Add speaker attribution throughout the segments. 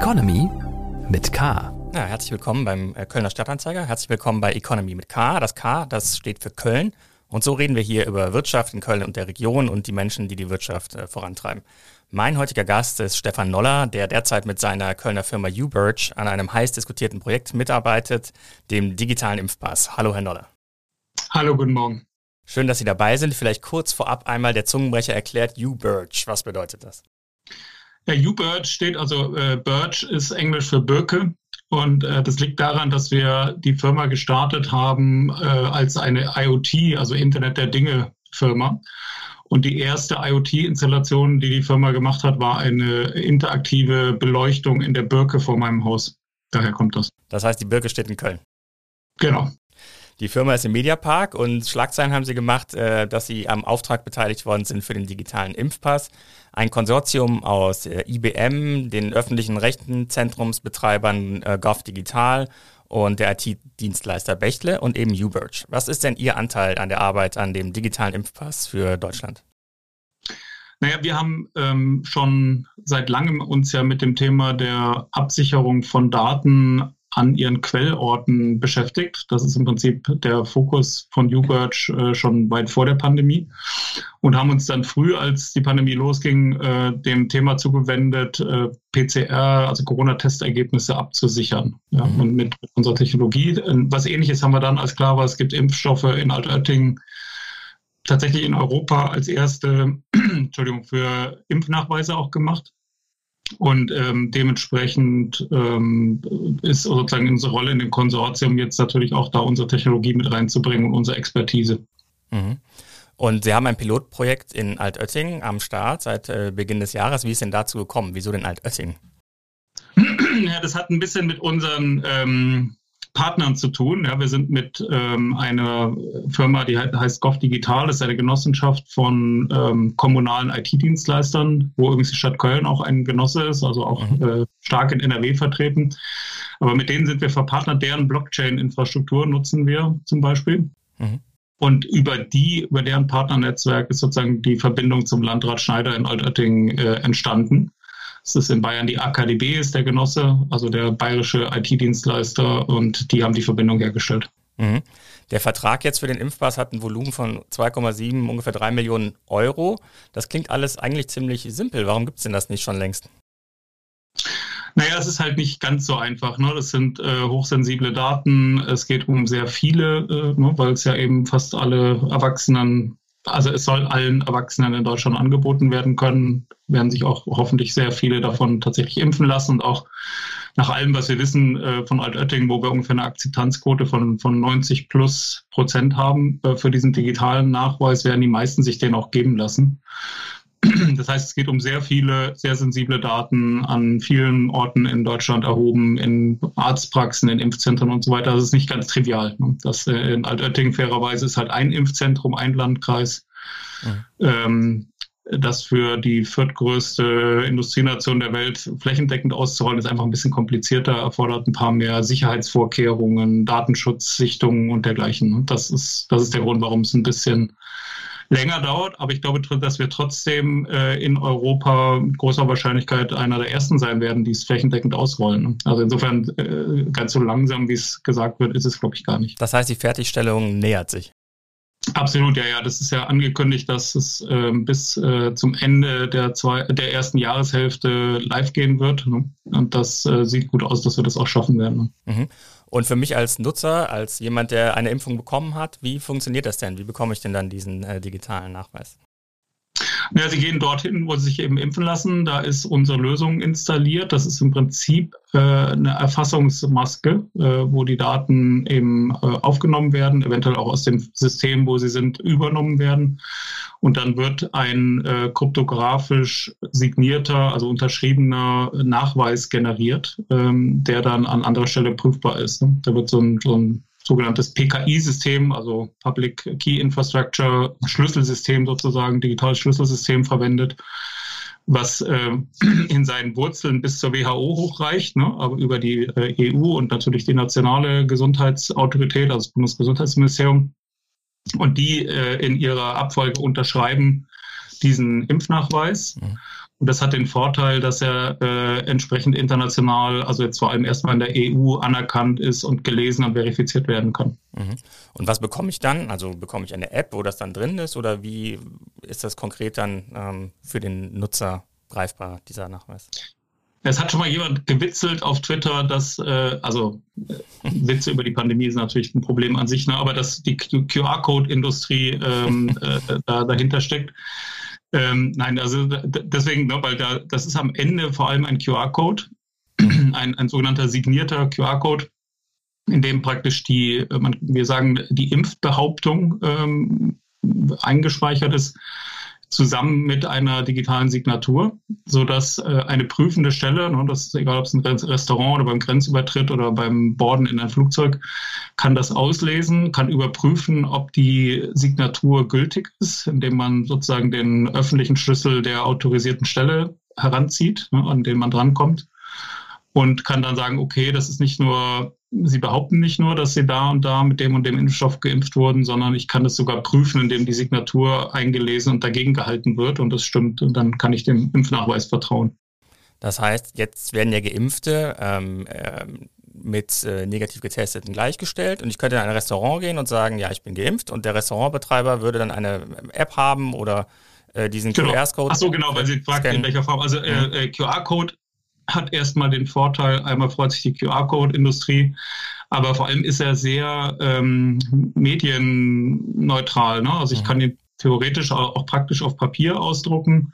Speaker 1: Economy mit K.
Speaker 2: Ja, herzlich willkommen beim äh, Kölner Stadtanzeiger. Herzlich willkommen bei Economy mit K. Das K, das steht für Köln. Und so reden wir hier über Wirtschaft in Köln und der Region und die Menschen, die die Wirtschaft äh, vorantreiben. Mein heutiger Gast ist Stefan Noller, der derzeit mit seiner Kölner Firma UBirch an einem heiß diskutierten Projekt mitarbeitet, dem digitalen Impfpass. Hallo, Herr Noller.
Speaker 3: Hallo, guten Morgen.
Speaker 2: Schön, dass Sie dabei sind. Vielleicht kurz vorab einmal der Zungenbrecher erklärt UBirch. Was bedeutet das?
Speaker 3: Ja, U-Birch steht, also äh, Birch ist Englisch für Birke. Und äh, das liegt daran, dass wir die Firma gestartet haben äh, als eine IoT, also Internet der Dinge Firma. Und die erste IoT-Installation, die die Firma gemacht hat, war eine interaktive Beleuchtung in der Birke vor meinem Haus. Daher kommt das.
Speaker 2: Das heißt, die Birke steht in Köln.
Speaker 3: Genau.
Speaker 2: Die Firma ist im Mediapark und Schlagzeilen haben sie gemacht, äh, dass sie am Auftrag beteiligt worden sind für den digitalen Impfpass. Ein Konsortium aus äh, IBM, den öffentlichen Rechtenzentrumsbetreibern äh, Gov Digital und der IT-Dienstleister Bechtle und eben UBirch. Was ist denn Ihr Anteil an der Arbeit an dem digitalen Impfpass für Deutschland?
Speaker 3: Naja, wir haben ähm, schon seit langem uns ja mit dem Thema der Absicherung von Daten an ihren Quellorten beschäftigt. Das ist im Prinzip der Fokus von UBirch äh, schon weit vor der Pandemie und haben uns dann früh, als die Pandemie losging, äh, dem Thema zugewendet, äh, PCR, also Corona-Testergebnisse abzusichern. Ja, mhm. Und mit unserer Technologie. Äh, was ähnliches haben wir dann, als klar war, es gibt Impfstoffe in Altötting, tatsächlich in Europa als erste, Entschuldigung, für Impfnachweise auch gemacht. Und ähm, dementsprechend ähm, ist sozusagen unsere Rolle in dem Konsortium jetzt natürlich auch da, unsere Technologie mit reinzubringen und unsere Expertise.
Speaker 2: Mhm. Und Sie haben ein Pilotprojekt in Altötting am Start seit äh, Beginn des Jahres. Wie ist denn dazu gekommen? Wieso denn Altötting?
Speaker 3: Ja, das hat ein bisschen mit unseren ähm, Partnern zu tun. Ja, wir sind mit ähm, einer Firma, die heißt Gov Digital, das ist eine Genossenschaft von ähm, kommunalen IT-Dienstleistern, wo übrigens die Stadt Köln auch ein Genosse ist, also auch mhm. äh, stark in NRW vertreten. Aber mit denen sind wir verpartnert, deren Blockchain-Infrastruktur nutzen wir zum Beispiel. Mhm. Und über die, über deren Partnernetzwerk ist sozusagen die Verbindung zum Landrat Schneider in Altötting äh, entstanden. Es ist in Bayern die AKDB, ist der Genosse, also der bayerische IT-Dienstleister und die haben die Verbindung hergestellt.
Speaker 2: Mhm. Der Vertrag jetzt für den Impfpass hat ein Volumen von 2,7, ungefähr 3 Millionen Euro. Das klingt alles eigentlich ziemlich simpel. Warum gibt es denn das nicht schon längst?
Speaker 3: Naja, es ist halt nicht ganz so einfach. Ne? Das sind äh, hochsensible Daten. Es geht um sehr viele, äh, ne? weil es ja eben fast alle Erwachsenen also es soll allen Erwachsenen in Deutschland angeboten werden können, werden sich auch hoffentlich sehr viele davon tatsächlich impfen lassen und auch nach allem, was wir wissen äh, von Altötting, wo wir ungefähr eine Akzeptanzquote von, von 90 plus Prozent haben äh, für diesen digitalen Nachweis, werden die meisten sich den auch geben lassen. Das heißt, es geht um sehr viele, sehr sensible Daten an vielen Orten in Deutschland erhoben, in Arztpraxen, in Impfzentren und so weiter. Das ist nicht ganz trivial. Ne? Das äh, in Altötting fairerweise ist halt ein Impfzentrum, ein Landkreis. Mhm. Ähm, das für die viertgrößte Industrienation der Welt flächendeckend auszurollen, ist einfach ein bisschen komplizierter, erfordert ein paar mehr Sicherheitsvorkehrungen, Datenschutzsichtungen und dergleichen. Das ist, das ist der Grund, warum es ein bisschen länger dauert. Aber ich glaube, dass wir trotzdem äh, in Europa mit großer Wahrscheinlichkeit einer der ersten sein werden, die es flächendeckend ausrollen. Also insofern äh, ganz so langsam, wie es gesagt wird, ist es, glaube ich, gar nicht.
Speaker 2: Das heißt, die Fertigstellung nähert sich.
Speaker 3: Absolut, ja, ja. Das ist ja angekündigt, dass es äh, bis äh, zum Ende der, zwei, der ersten Jahreshälfte live gehen wird. Ne? Und das äh, sieht gut aus, dass wir das auch schaffen werden.
Speaker 2: Ne? Mhm. Und für mich als Nutzer, als jemand, der eine Impfung bekommen hat, wie funktioniert das denn? Wie bekomme ich denn dann diesen äh, digitalen Nachweis?
Speaker 3: Ja, Sie gehen dorthin, wo Sie sich eben impfen lassen. Da ist unsere Lösung installiert. Das ist im Prinzip äh, eine Erfassungsmaske, äh, wo die Daten eben äh, aufgenommen werden, eventuell auch aus dem System, wo sie sind, übernommen werden. Und dann wird ein äh, kryptografisch signierter, also unterschriebener Nachweis generiert, ähm, der dann an anderer Stelle prüfbar ist. Ne? Da wird so ein, so ein sogenanntes PKI-System, also Public Key Infrastructure, Schlüsselsystem sozusagen, digitales Schlüsselsystem verwendet, was äh, in seinen Wurzeln bis zur WHO hochreicht, ne, aber über die äh, EU und natürlich die nationale Gesundheitsautorität, also das Bundesgesundheitsministerium, und die äh, in ihrer Abfolge unterschreiben, diesen Impfnachweis. Mhm. Und das hat den Vorteil, dass er äh, entsprechend international, also jetzt vor allem erstmal in der EU anerkannt ist und gelesen und verifiziert werden kann.
Speaker 2: Mhm. Und was bekomme ich dann? Also bekomme ich eine App, wo das dann drin ist oder wie ist das konkret dann ähm, für den Nutzer greifbar, dieser Nachweis?
Speaker 3: Es hat schon mal jemand gewitzelt auf Twitter, dass, äh, also äh, Witze über die Pandemie ist natürlich ein Problem an sich, ne, aber dass die QR-Code-Industrie ähm, äh, da, dahinter steckt. Ähm, nein, also deswegen, ne, weil da, das ist am Ende vor allem ein QR-Code, ein, ein sogenannter signierter QR-Code, in dem praktisch die, äh, man, wir sagen, die Impfbehauptung ähm, eingespeichert ist zusammen mit einer digitalen Signatur, so dass äh, eine prüfende Stelle, ne, das ist egal, ob es ein Restaurant oder beim Grenzübertritt oder beim Borden in ein Flugzeug, kann das auslesen, kann überprüfen, ob die Signatur gültig ist, indem man sozusagen den öffentlichen Schlüssel der autorisierten Stelle heranzieht, ne, an den man drankommt. Und kann dann sagen, okay, das ist nicht nur Sie behaupten nicht nur, dass Sie da und da mit dem und dem Impfstoff geimpft wurden, sondern ich kann es sogar prüfen, indem die Signatur eingelesen und dagegen gehalten wird und das stimmt und dann kann ich dem Impfnachweis vertrauen.
Speaker 2: Das heißt, jetzt werden ja Geimpfte ähm, äh, mit äh, negativ getesteten gleichgestellt und ich könnte in ein Restaurant gehen und sagen, ja, ich bin geimpft und der Restaurantbetreiber würde dann eine App haben oder äh, diesen
Speaker 3: genau. QR-Code. Ach so, genau, weil Sie fragten, in welcher Form. Also äh, mhm. äh QR-Code hat erstmal den Vorteil, einmal freut sich die QR-Code-Industrie, aber vor allem ist er sehr ähm, medienneutral. Ne? Also ich mhm. kann ihn theoretisch auch, auch praktisch auf Papier ausdrucken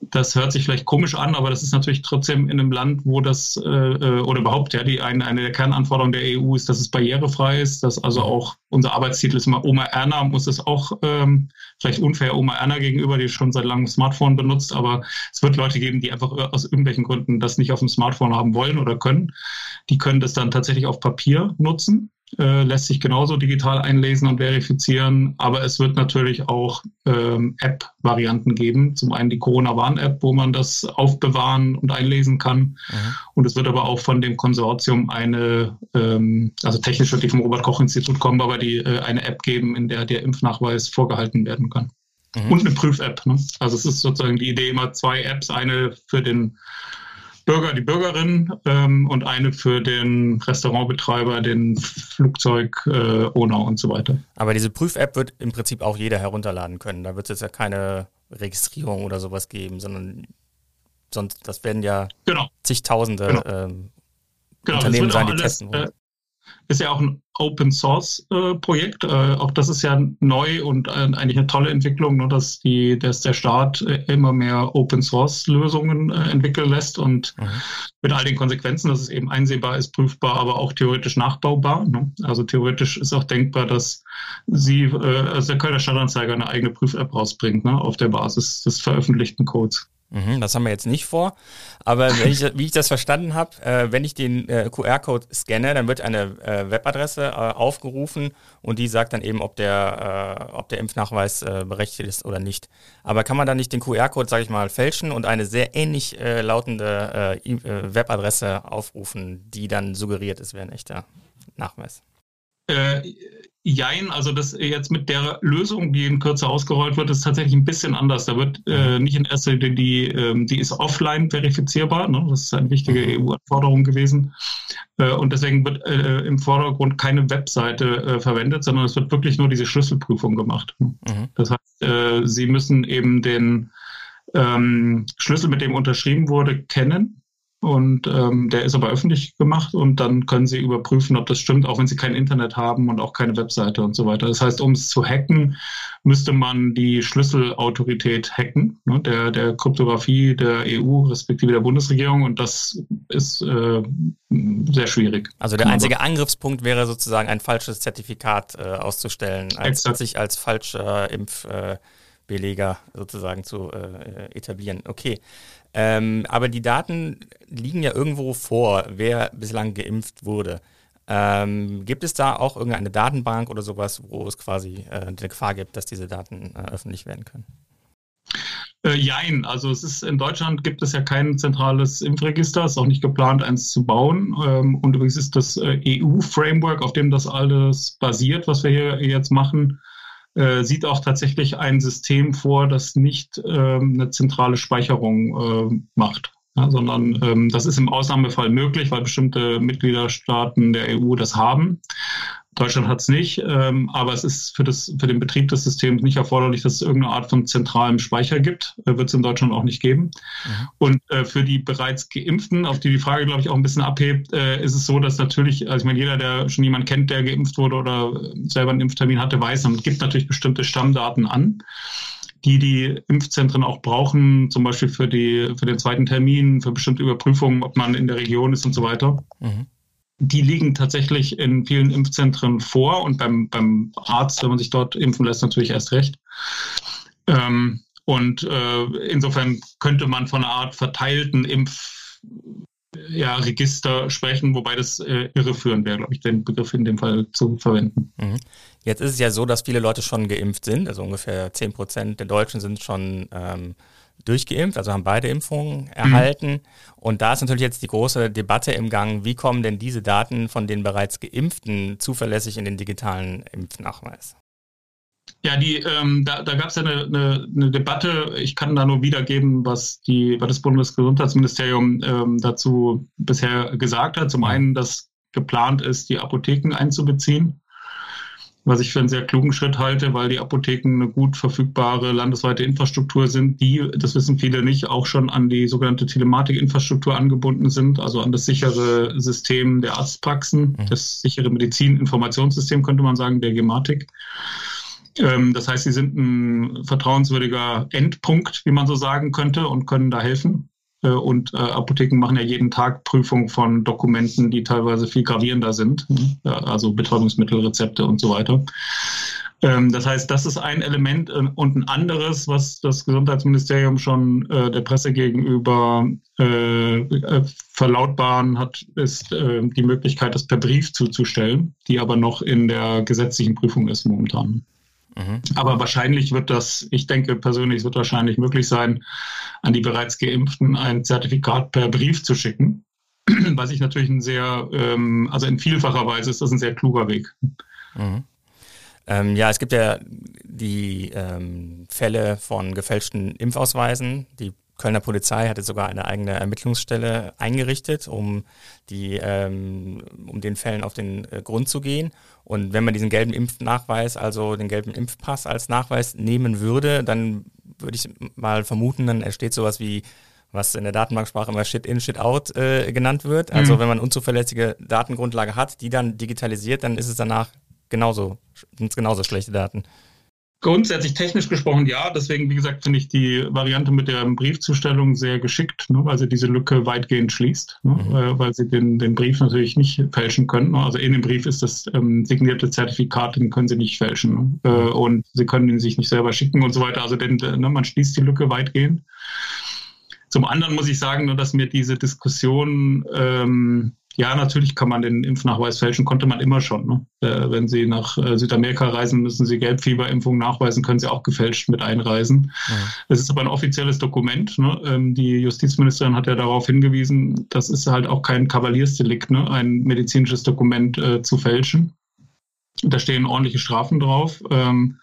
Speaker 3: das hört sich vielleicht komisch an, aber das ist natürlich trotzdem in einem Land, wo das äh, äh oder überhaupt ja die eine, eine der Kernanforderungen der EU ist, dass es barrierefrei ist, dass also auch unser Arbeitstitel ist immer Oma Erna, muss es auch ähm, vielleicht unfair Oma Erna gegenüber, die schon seit langem Smartphone benutzt, aber es wird Leute geben, die einfach aus irgendwelchen Gründen das nicht auf dem Smartphone haben wollen oder können. Die können das dann tatsächlich auf Papier nutzen äh, lässt sich genauso digital einlesen und verifizieren, aber es wird natürlich auch ähm, App-Varianten geben. Zum einen die Corona-Warn-App, wo man das aufbewahren und einlesen kann. Mhm. Und es wird aber auch von dem Konsortium eine, ähm, also technisch wird die vom Robert-Koch-Institut kommen, aber die äh, eine App geben, in der der Impfnachweis vorgehalten werden kann. Mhm. Und eine Prüf-App. Ne? Also es ist sozusagen die Idee immer zwei Apps, eine für den Bürger, die Bürgerin ähm, und eine für den Restaurantbetreiber, den Flugzeug-Owner äh, und so weiter.
Speaker 2: Aber diese Prüf-App wird im Prinzip auch jeder herunterladen können. Da wird es ja keine Registrierung oder sowas geben, sondern sonst, das werden ja
Speaker 3: genau.
Speaker 2: zigtausende genau. Ähm, genau, Unternehmen sein, die alles, testen wollen.
Speaker 3: Äh, ist ja auch ein Open Source äh, Projekt. Äh, auch das ist ja neu und äh, eigentlich eine tolle Entwicklung, nur dass die, dass der Staat äh, immer mehr Open Source Lösungen äh, entwickeln lässt und mhm. mit all den Konsequenzen, dass es eben einsehbar ist, prüfbar, aber auch theoretisch nachbaubar. Ne? Also theoretisch ist auch denkbar, dass sie, äh, also der Kölner Stadtanzeiger eine eigene Prüf-App rausbringt, ne? auf der Basis des veröffentlichten Codes.
Speaker 2: Mhm, das haben wir jetzt nicht vor. Aber ich, wie ich das verstanden habe, äh, wenn ich den äh, QR-Code scanne, dann wird eine äh, Webadresse äh, aufgerufen und die sagt dann eben, ob der, äh, ob der Impfnachweis äh, berechtigt ist oder nicht. Aber kann man dann nicht den QR-Code, sage ich mal, fälschen und eine sehr ähnlich lautende Webadresse aufrufen, die dann suggeriert, es wäre ein echter Nachweis?
Speaker 3: Jein, also das jetzt mit der Lösung, die in Kürze ausgerollt wird, ist tatsächlich ein bisschen anders. Da wird äh, mhm. nicht in erster Linie die, ähm, die ist offline verifizierbar. Ne? Das ist eine wichtige mhm. EU-Anforderung gewesen. Äh, und deswegen wird äh, im Vordergrund keine Webseite äh, verwendet, sondern es wird wirklich nur diese Schlüsselprüfung gemacht. Mhm. Das heißt, äh, Sie müssen eben den ähm, Schlüssel, mit dem unterschrieben wurde, kennen und ähm, der ist aber öffentlich gemacht und dann können Sie überprüfen, ob das stimmt, auch wenn Sie kein Internet haben und auch keine Webseite und so weiter. Das heißt, um es zu hacken, müsste man die Schlüsselautorität hacken, ne, der, der Kryptographie der EU respektive der Bundesregierung und das ist äh, sehr schwierig.
Speaker 2: Also der einzige Angriffspunkt wäre sozusagen ein falsches Zertifikat äh, auszustellen, als sich als falscher Impfbeleger äh, sozusagen zu äh, etablieren. Okay. Ähm, aber die Daten liegen ja irgendwo vor, wer bislang geimpft wurde. Ähm, gibt es da auch irgendeine Datenbank oder sowas, wo es quasi äh, eine Gefahr gibt, dass diese Daten äh, öffentlich werden können?
Speaker 3: Äh, jein, also es ist in Deutschland gibt es ja kein zentrales Impfregister, es ist auch nicht geplant, eins zu bauen. Ähm, und übrigens ist das äh, EU-Framework, auf dem das alles basiert, was wir hier jetzt machen, äh, sieht auch tatsächlich ein System vor, das nicht ähm, eine zentrale Speicherung äh, macht. Ja, sondern ähm, das ist im Ausnahmefall möglich, weil bestimmte Mitgliederstaaten der EU das haben. Deutschland hat es nicht, ähm, aber es ist für, das, für den Betrieb des Systems nicht erforderlich, dass es irgendeine Art von zentralem Speicher gibt. Äh, Wird es in Deutschland auch nicht geben. Mhm. Und äh, für die bereits Geimpften, auf die die Frage, glaube ich, auch ein bisschen abhebt, äh, ist es so, dass natürlich, also ich meine, jeder, der schon jemanden kennt, der geimpft wurde oder selber einen Impftermin hatte, weiß, man gibt natürlich bestimmte Stammdaten an die die Impfzentren auch brauchen, zum Beispiel für, die, für den zweiten Termin, für bestimmte Überprüfungen, ob man in der Region ist und so weiter. Mhm die liegen tatsächlich in vielen Impfzentren vor und beim, beim Arzt, wenn man sich dort impfen lässt, natürlich erst recht. Ähm, und äh, insofern könnte man von einer Art verteilten Impfregister ja, sprechen, wobei das äh, irreführend wäre, glaube ich, den Begriff in dem Fall zu verwenden.
Speaker 2: Mhm. Jetzt ist es ja so, dass viele Leute schon geimpft sind, also ungefähr 10 Prozent der Deutschen sind schon ähm, durchgeimpft, also haben beide Impfungen mhm. erhalten. Mhm. Und da ist natürlich jetzt die große Debatte im Gang, wie kommen denn diese Daten von den bereits Geimpften zuverlässig in den digitalen Impfnachweis?
Speaker 3: Ja, die, ähm, da, da gab es ja eine, eine, eine, Debatte. Ich kann da nur wiedergeben, was, die, was das Bundesgesundheitsministerium ähm, dazu bisher gesagt hat. Zum einen, dass geplant ist, die Apotheken einzubeziehen was ich für einen sehr klugen Schritt halte, weil die Apotheken eine gut verfügbare landesweite Infrastruktur sind, die, das wissen viele nicht, auch schon an die sogenannte Telematik-Infrastruktur angebunden sind, also an das sichere System der Arztpraxen, mhm. das sichere Medizininformationssystem, könnte man sagen, der Gematik. Ähm, das heißt, sie sind ein vertrauenswürdiger Endpunkt, wie man so sagen könnte, und können da helfen. Äh, und äh, Apotheken machen ja jeden Tag Prüfung von Dokumenten, die teilweise viel gravierender sind, mhm. also Betäubungsmittelrezepte und so weiter. Ähm, das heißt, das ist ein Element äh, und ein anderes, was das Gesundheitsministerium schon der Presse gegenüber verlautbaren hat, ist die Möglichkeit, das per Brief zuzustellen, die aber noch in der gesetzlichen Prüfung ist momentan. Mhm. Aber wahrscheinlich wird das, ich denke persönlich, es wird wahrscheinlich möglich sein, an die bereits Geimpften ein Zertifikat per Brief zu schicken. Was ich natürlich ein sehr, ähm, also in vielfacher Weise ist das ein sehr kluger Weg.
Speaker 2: Mhm. Ähm, ja, es gibt ja die ähm, Fälle von gefälschten Impfausweisen, die Kölner Polizei hatte sogar eine eigene Ermittlungsstelle eingerichtet, um die, ähm, um den Fällen auf den äh, Grund zu gehen. Und wenn man diesen gelben Impfnachweis, also den gelben Impfpass als Nachweis nehmen würde, dann würde ich mal vermuten, dann entsteht sowas wie was in der Datenbanksprache immer Shit-in, Shit-out äh, genannt wird. Also mhm. wenn man unzuverlässige Datengrundlage hat, die dann digitalisiert, dann ist es danach genauso, sind es genauso schlechte Daten.
Speaker 3: Grundsätzlich technisch gesprochen ja. Deswegen, wie gesagt, finde ich die Variante mit der Briefzustellung sehr geschickt, ne, weil sie diese Lücke weitgehend schließt, ne, mhm. äh, weil sie den, den Brief natürlich nicht fälschen können. Ne. Also in dem Brief ist das ähm, signierte Zertifikat, den können sie nicht fälschen. Ne, äh, mhm. und sie können ihn sich nicht selber schicken und so weiter. Also den, ne, man schließt die Lücke weitgehend. Zum anderen muss ich sagen, nur, dass mir diese Diskussion ähm, ja, natürlich kann man den Impfnachweis fälschen, konnte man immer schon. Ne? Äh, wenn Sie nach äh, Südamerika reisen, müssen Sie Gelbfieberimpfung nachweisen, können Sie auch gefälscht mit einreisen. Es ist aber ein offizielles Dokument. Ne? Ähm, die Justizministerin hat ja darauf hingewiesen, das ist halt auch kein Kavaliersdelikt, ne? ein medizinisches Dokument äh, zu fälschen. Da stehen ordentliche Strafen drauf. Ähm,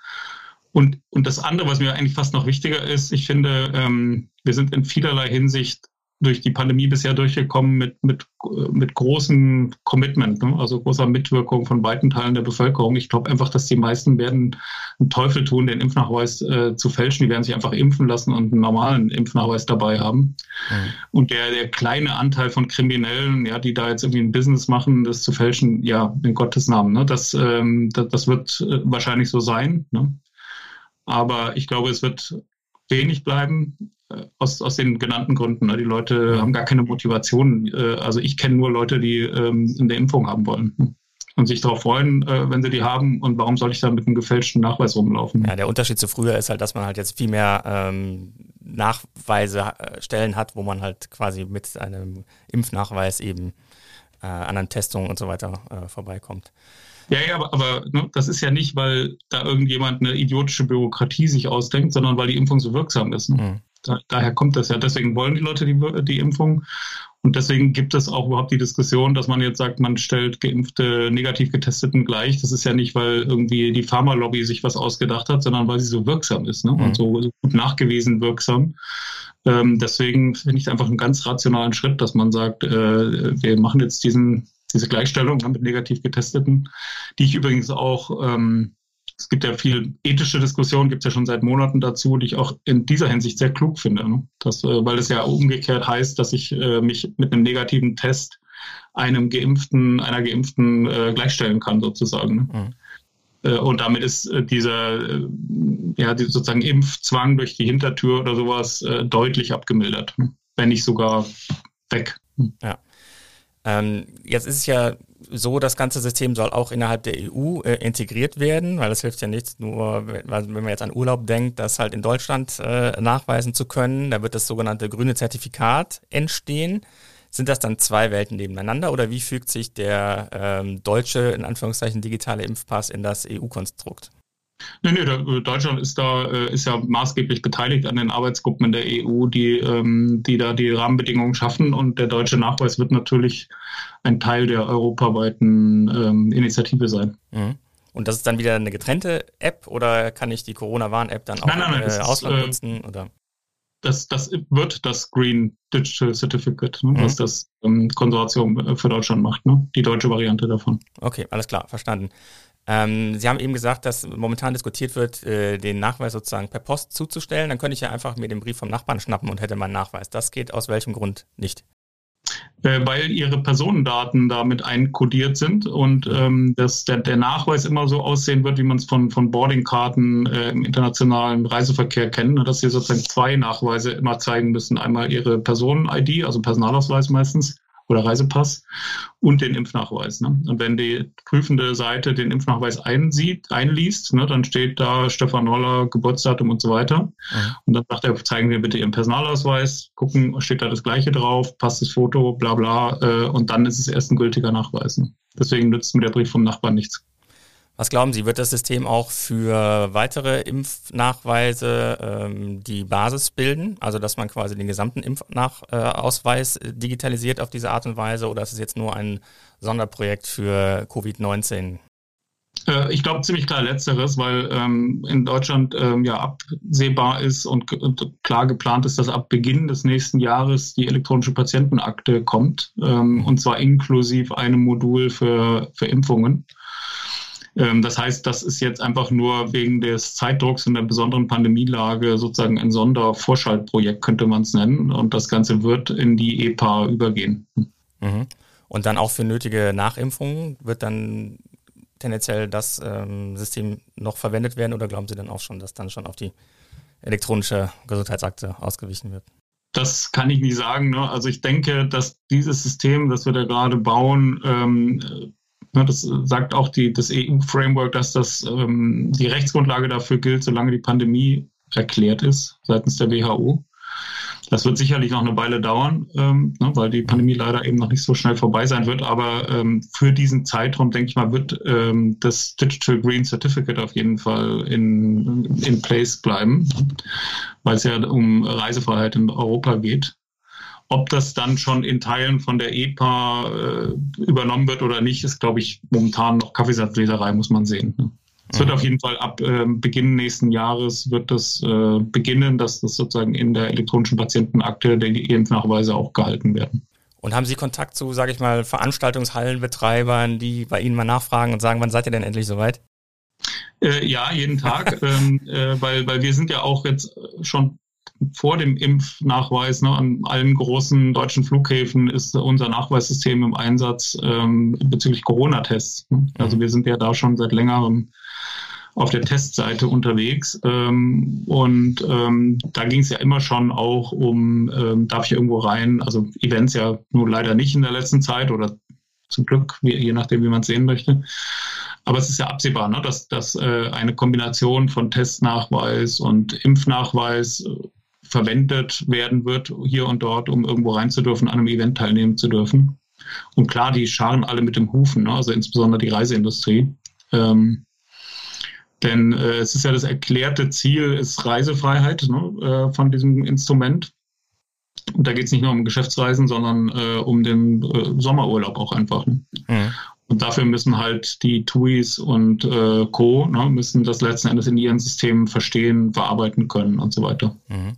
Speaker 3: und, und das andere, was mir eigentlich fast noch wichtiger ist, ich finde, ähm, wir sind in vielerlei Hinsicht durch die Pandemie bisher durchgekommen mit, mit, mit großem Commitment, ne? also großer Mitwirkung von weiten Teilen der Bevölkerung. Ich glaube einfach, dass die meisten werden einen Teufel tun, den Impfnachweis äh, zu fälschen. Die werden sich einfach impfen lassen und einen normalen Impfnachweis dabei haben. Mhm. Und der, der kleine Anteil von Kriminellen, ja, die da jetzt irgendwie ein Business machen, das zu fälschen, ja, in Gottes Namen, ne? das, ähm, das, das wird äh, wahrscheinlich so sein. Ne? Aber ich glaube, es wird wenig bleiben aus, aus den genannten Gründen. Ne? Die Leute haben gar keine Motivation. Äh, also ich kenne nur Leute, die ähm, eine Impfung haben wollen und sich darauf freuen, äh, wenn sie die haben. Und warum soll ich da mit einem gefälschten Nachweis rumlaufen?
Speaker 2: Ja, der Unterschied zu früher ist halt, dass man halt jetzt viel mehr ähm, Nachweise äh, Stellen hat, wo man halt quasi mit einem Impfnachweis eben äh, an einer Testung und so weiter äh, vorbeikommt.
Speaker 3: Ja, ja, aber, aber ne, das ist ja nicht, weil da irgendjemand eine idiotische Bürokratie sich ausdenkt, sondern weil die Impfung so wirksam ist. Ne? Mhm. Da, daher kommt das ja. Deswegen wollen die Leute die, die Impfung. Und deswegen gibt es auch überhaupt die Diskussion, dass man jetzt sagt, man stellt geimpfte, negativ getesteten gleich. Das ist ja nicht, weil irgendwie die Pharmalobby sich was ausgedacht hat, sondern weil sie so wirksam ist ne? Mhm. und so, so, gut nachgewiesen wirksam. Ähm, deswegen finde ich einfach einen ganz rationalen Schritt, dass man sagt, äh, wir machen jetzt diesen, diese Gleichstellung mit negativ getesteten, die ich übrigens auch ähm, es gibt ja viel ethische Diskussionen, gibt es ja schon seit Monaten dazu, die ich auch in dieser Hinsicht sehr klug finde. Ne? Das, äh, weil es ja umgekehrt heißt, dass ich äh, mich mit einem negativen Test einem Geimpften, einer Geimpften äh, gleichstellen kann, sozusagen. Ne? Mhm. Äh, und damit ist äh, dieser ja, sozusagen Impfzwang durch die Hintertür oder sowas deutlich abgemildert, ne? wenn nicht sogar weg.
Speaker 2: Ja. Ähm, jetzt ist es ja so, das ganze System soll auch innerhalb der EU äh, integriert werden, weil es hilft ja nichts nur, wenn man jetzt an Urlaub denkt, das halt in Deutschland äh, nachweisen zu können. Da wird das sogenannte grüne Zertifikat entstehen. Sind das dann zwei Welten nebeneinander oder wie fügt sich der ähm, deutsche, in Anführungszeichen, digitale Impfpass in das EU-Konstrukt?
Speaker 3: Nee, nee, äh, Deutschland ist da, äh, ist ja maßgeblich beteiligt an den Arbeitsgruppen in der EU, die, ähm, die da die Rahmenbedingungen schaffen. Und der deutsche Nachweis wird natürlich ein Teil der europaweiten ähm, Initiative sein.
Speaker 2: Mhm. Und das ist dann wieder eine getrennte App oder kann ich die Corona-Warn-App dann auch nein, nein, nein, äh, Ausland ist, nutzen? Oder?
Speaker 3: Das, das wird das Green Digital Certificate, ne, mhm. was das ähm, Konsortium für Deutschland macht, ne? die deutsche Variante davon.
Speaker 2: Okay, alles klar, verstanden. Ähm, Sie haben eben gesagt, dass momentan diskutiert wird, äh, den Nachweis sozusagen per Post zuzustellen. Dann könnte ich ja einfach mir den Brief vom Nachbarn schnappen und hätte meinen Nachweis. Das geht aus welchem Grund nicht?
Speaker 3: Äh, weil ihre Personendaten damit einkodiert sind und ähm, dass der, der Nachweis immer so aussehen wird, wie man es von, von Boardingkarten äh, im internationalen Reiseverkehr kennt, dass sie sozusagen zwei Nachweise immer zeigen müssen. Einmal ihre Personen-ID, also Personalausweis meistens, oder Reisepass und den Impfnachweis. Ne? Und wenn die prüfende Seite den Impfnachweis einsieht, einliest, ne, dann steht da Stefan Holler, Geburtsdatum und so weiter. Mhm. Und dann sagt er, zeigen wir bitte Ihren Personalausweis, gucken, steht da das Gleiche drauf, passt das Foto, bla bla, äh, und dann ist es erst ein gültiger Nachweis. Ne? Deswegen nützt mir der Brief vom Nachbarn nichts.
Speaker 2: Was glauben Sie, wird das System auch für weitere Impfnachweise ähm, die Basis bilden? Also dass man quasi den gesamten Impfausweis äh, digitalisiert auf diese Art und Weise oder ist es jetzt nur ein Sonderprojekt für Covid-19?
Speaker 3: Äh, ich glaube ziemlich klar letzteres, weil ähm, in Deutschland ähm, ja absehbar ist und, und, klar geplant ist, dass ab Beginn des nächsten Jahres die elektronische Patientenakte kommt ähm, und zwar inklusive einem Modul für, für Impfungen. Ähm, das heißt, das ist jetzt einfach nur wegen des Zeitdrucks in der besonderen Pandemielage sozusagen ein Sondervorschaltprojekt, könnte man es nennen. Und das Ganze wird in die EPA übergehen.
Speaker 2: Mhm. Und dann auch für nötige Nachimpfungen wird dann tendenziell das ähm, System noch verwendet werden oder glauben Sie dann auch schon, dass dann schon auf die elektronische Gesundheitsakte ausgewichen wird?
Speaker 3: Das kann ich nicht sagen. Ne? Also ich denke, dass dieses System, das wir da gerade bauen, ähm, das sagt auch die, das EU-Framework, dass das ähm, die Rechtsgrundlage dafür gilt, solange die Pandemie erklärt ist seitens der WHO. Das wird sicherlich noch eine Weile dauern, ähm, ne, weil die Pandemie leider eben noch nicht so schnell vorbei sein wird. Aber ähm, für diesen Zeitraum, denke ich mal, wird ähm, das Digital Green Certificate auf jeden Fall in, in place bleiben, weil es ja um Reisefreiheit in Europa geht. Ob das dann schon in Teilen von der EPA äh, übernommen wird oder nicht, ist, glaube ich, momentan noch Kaffeesatzleserei, muss man sehen. Ne? Es wird mhm. auf jeden Fall ab äh, Beginn nächsten Jahres wird das äh, beginnen, dass das sozusagen in der elektronischen Patientenakte die Impfnachweise auch gehalten werden.
Speaker 2: Und haben Sie Kontakt zu, sage ich mal, Veranstaltungshallenbetreibern, die bei Ihnen mal nachfragen und sagen, wann seid ihr denn endlich soweit?
Speaker 3: Äh, ja, jeden Tag, ähm, äh, weil, weil wir sind ja auch jetzt schon vor dem Impfnachweis ne, an allen großen deutschen Flughäfen ist unser Nachweissystem im Einsatz ähm, bezüglich Corona-Tests. Ne? Also mhm. wir sind ja da schon seit längerem auf der Testseite unterwegs. Ähm, und ähm, da ging es ja immer schon auch um, ähm, darf ich irgendwo rein? Also Events ja nur leider nicht in der letzten Zeit oder zum Glück, wie, je nachdem, wie man es sehen möchte. Aber es ist ja absehbar, ne, dass, dass äh, eine Kombination von Testnachweis und Impfnachweis verwendet werden wird, hier und dort, um irgendwo rein zu dürfen, an einem Event teilnehmen zu dürfen. Und klar, die scharen alle mit dem Hufen, ne? also insbesondere die Reiseindustrie. Ähm, Denn äh, es ist ja das erklärte Ziel, ist Reisefreiheit ne, äh, von diesem Instrument. Und da geht es nicht nur um Geschäftsreisen, sondern äh, um den äh, Sommerurlaub auch einfach. Ne? Mhm. Und dafür müssen halt die TUIs und äh, Co. Ne, müssen das letzten Endes in ihren Systemen verstehen, verarbeiten können und so weiter. Mhm.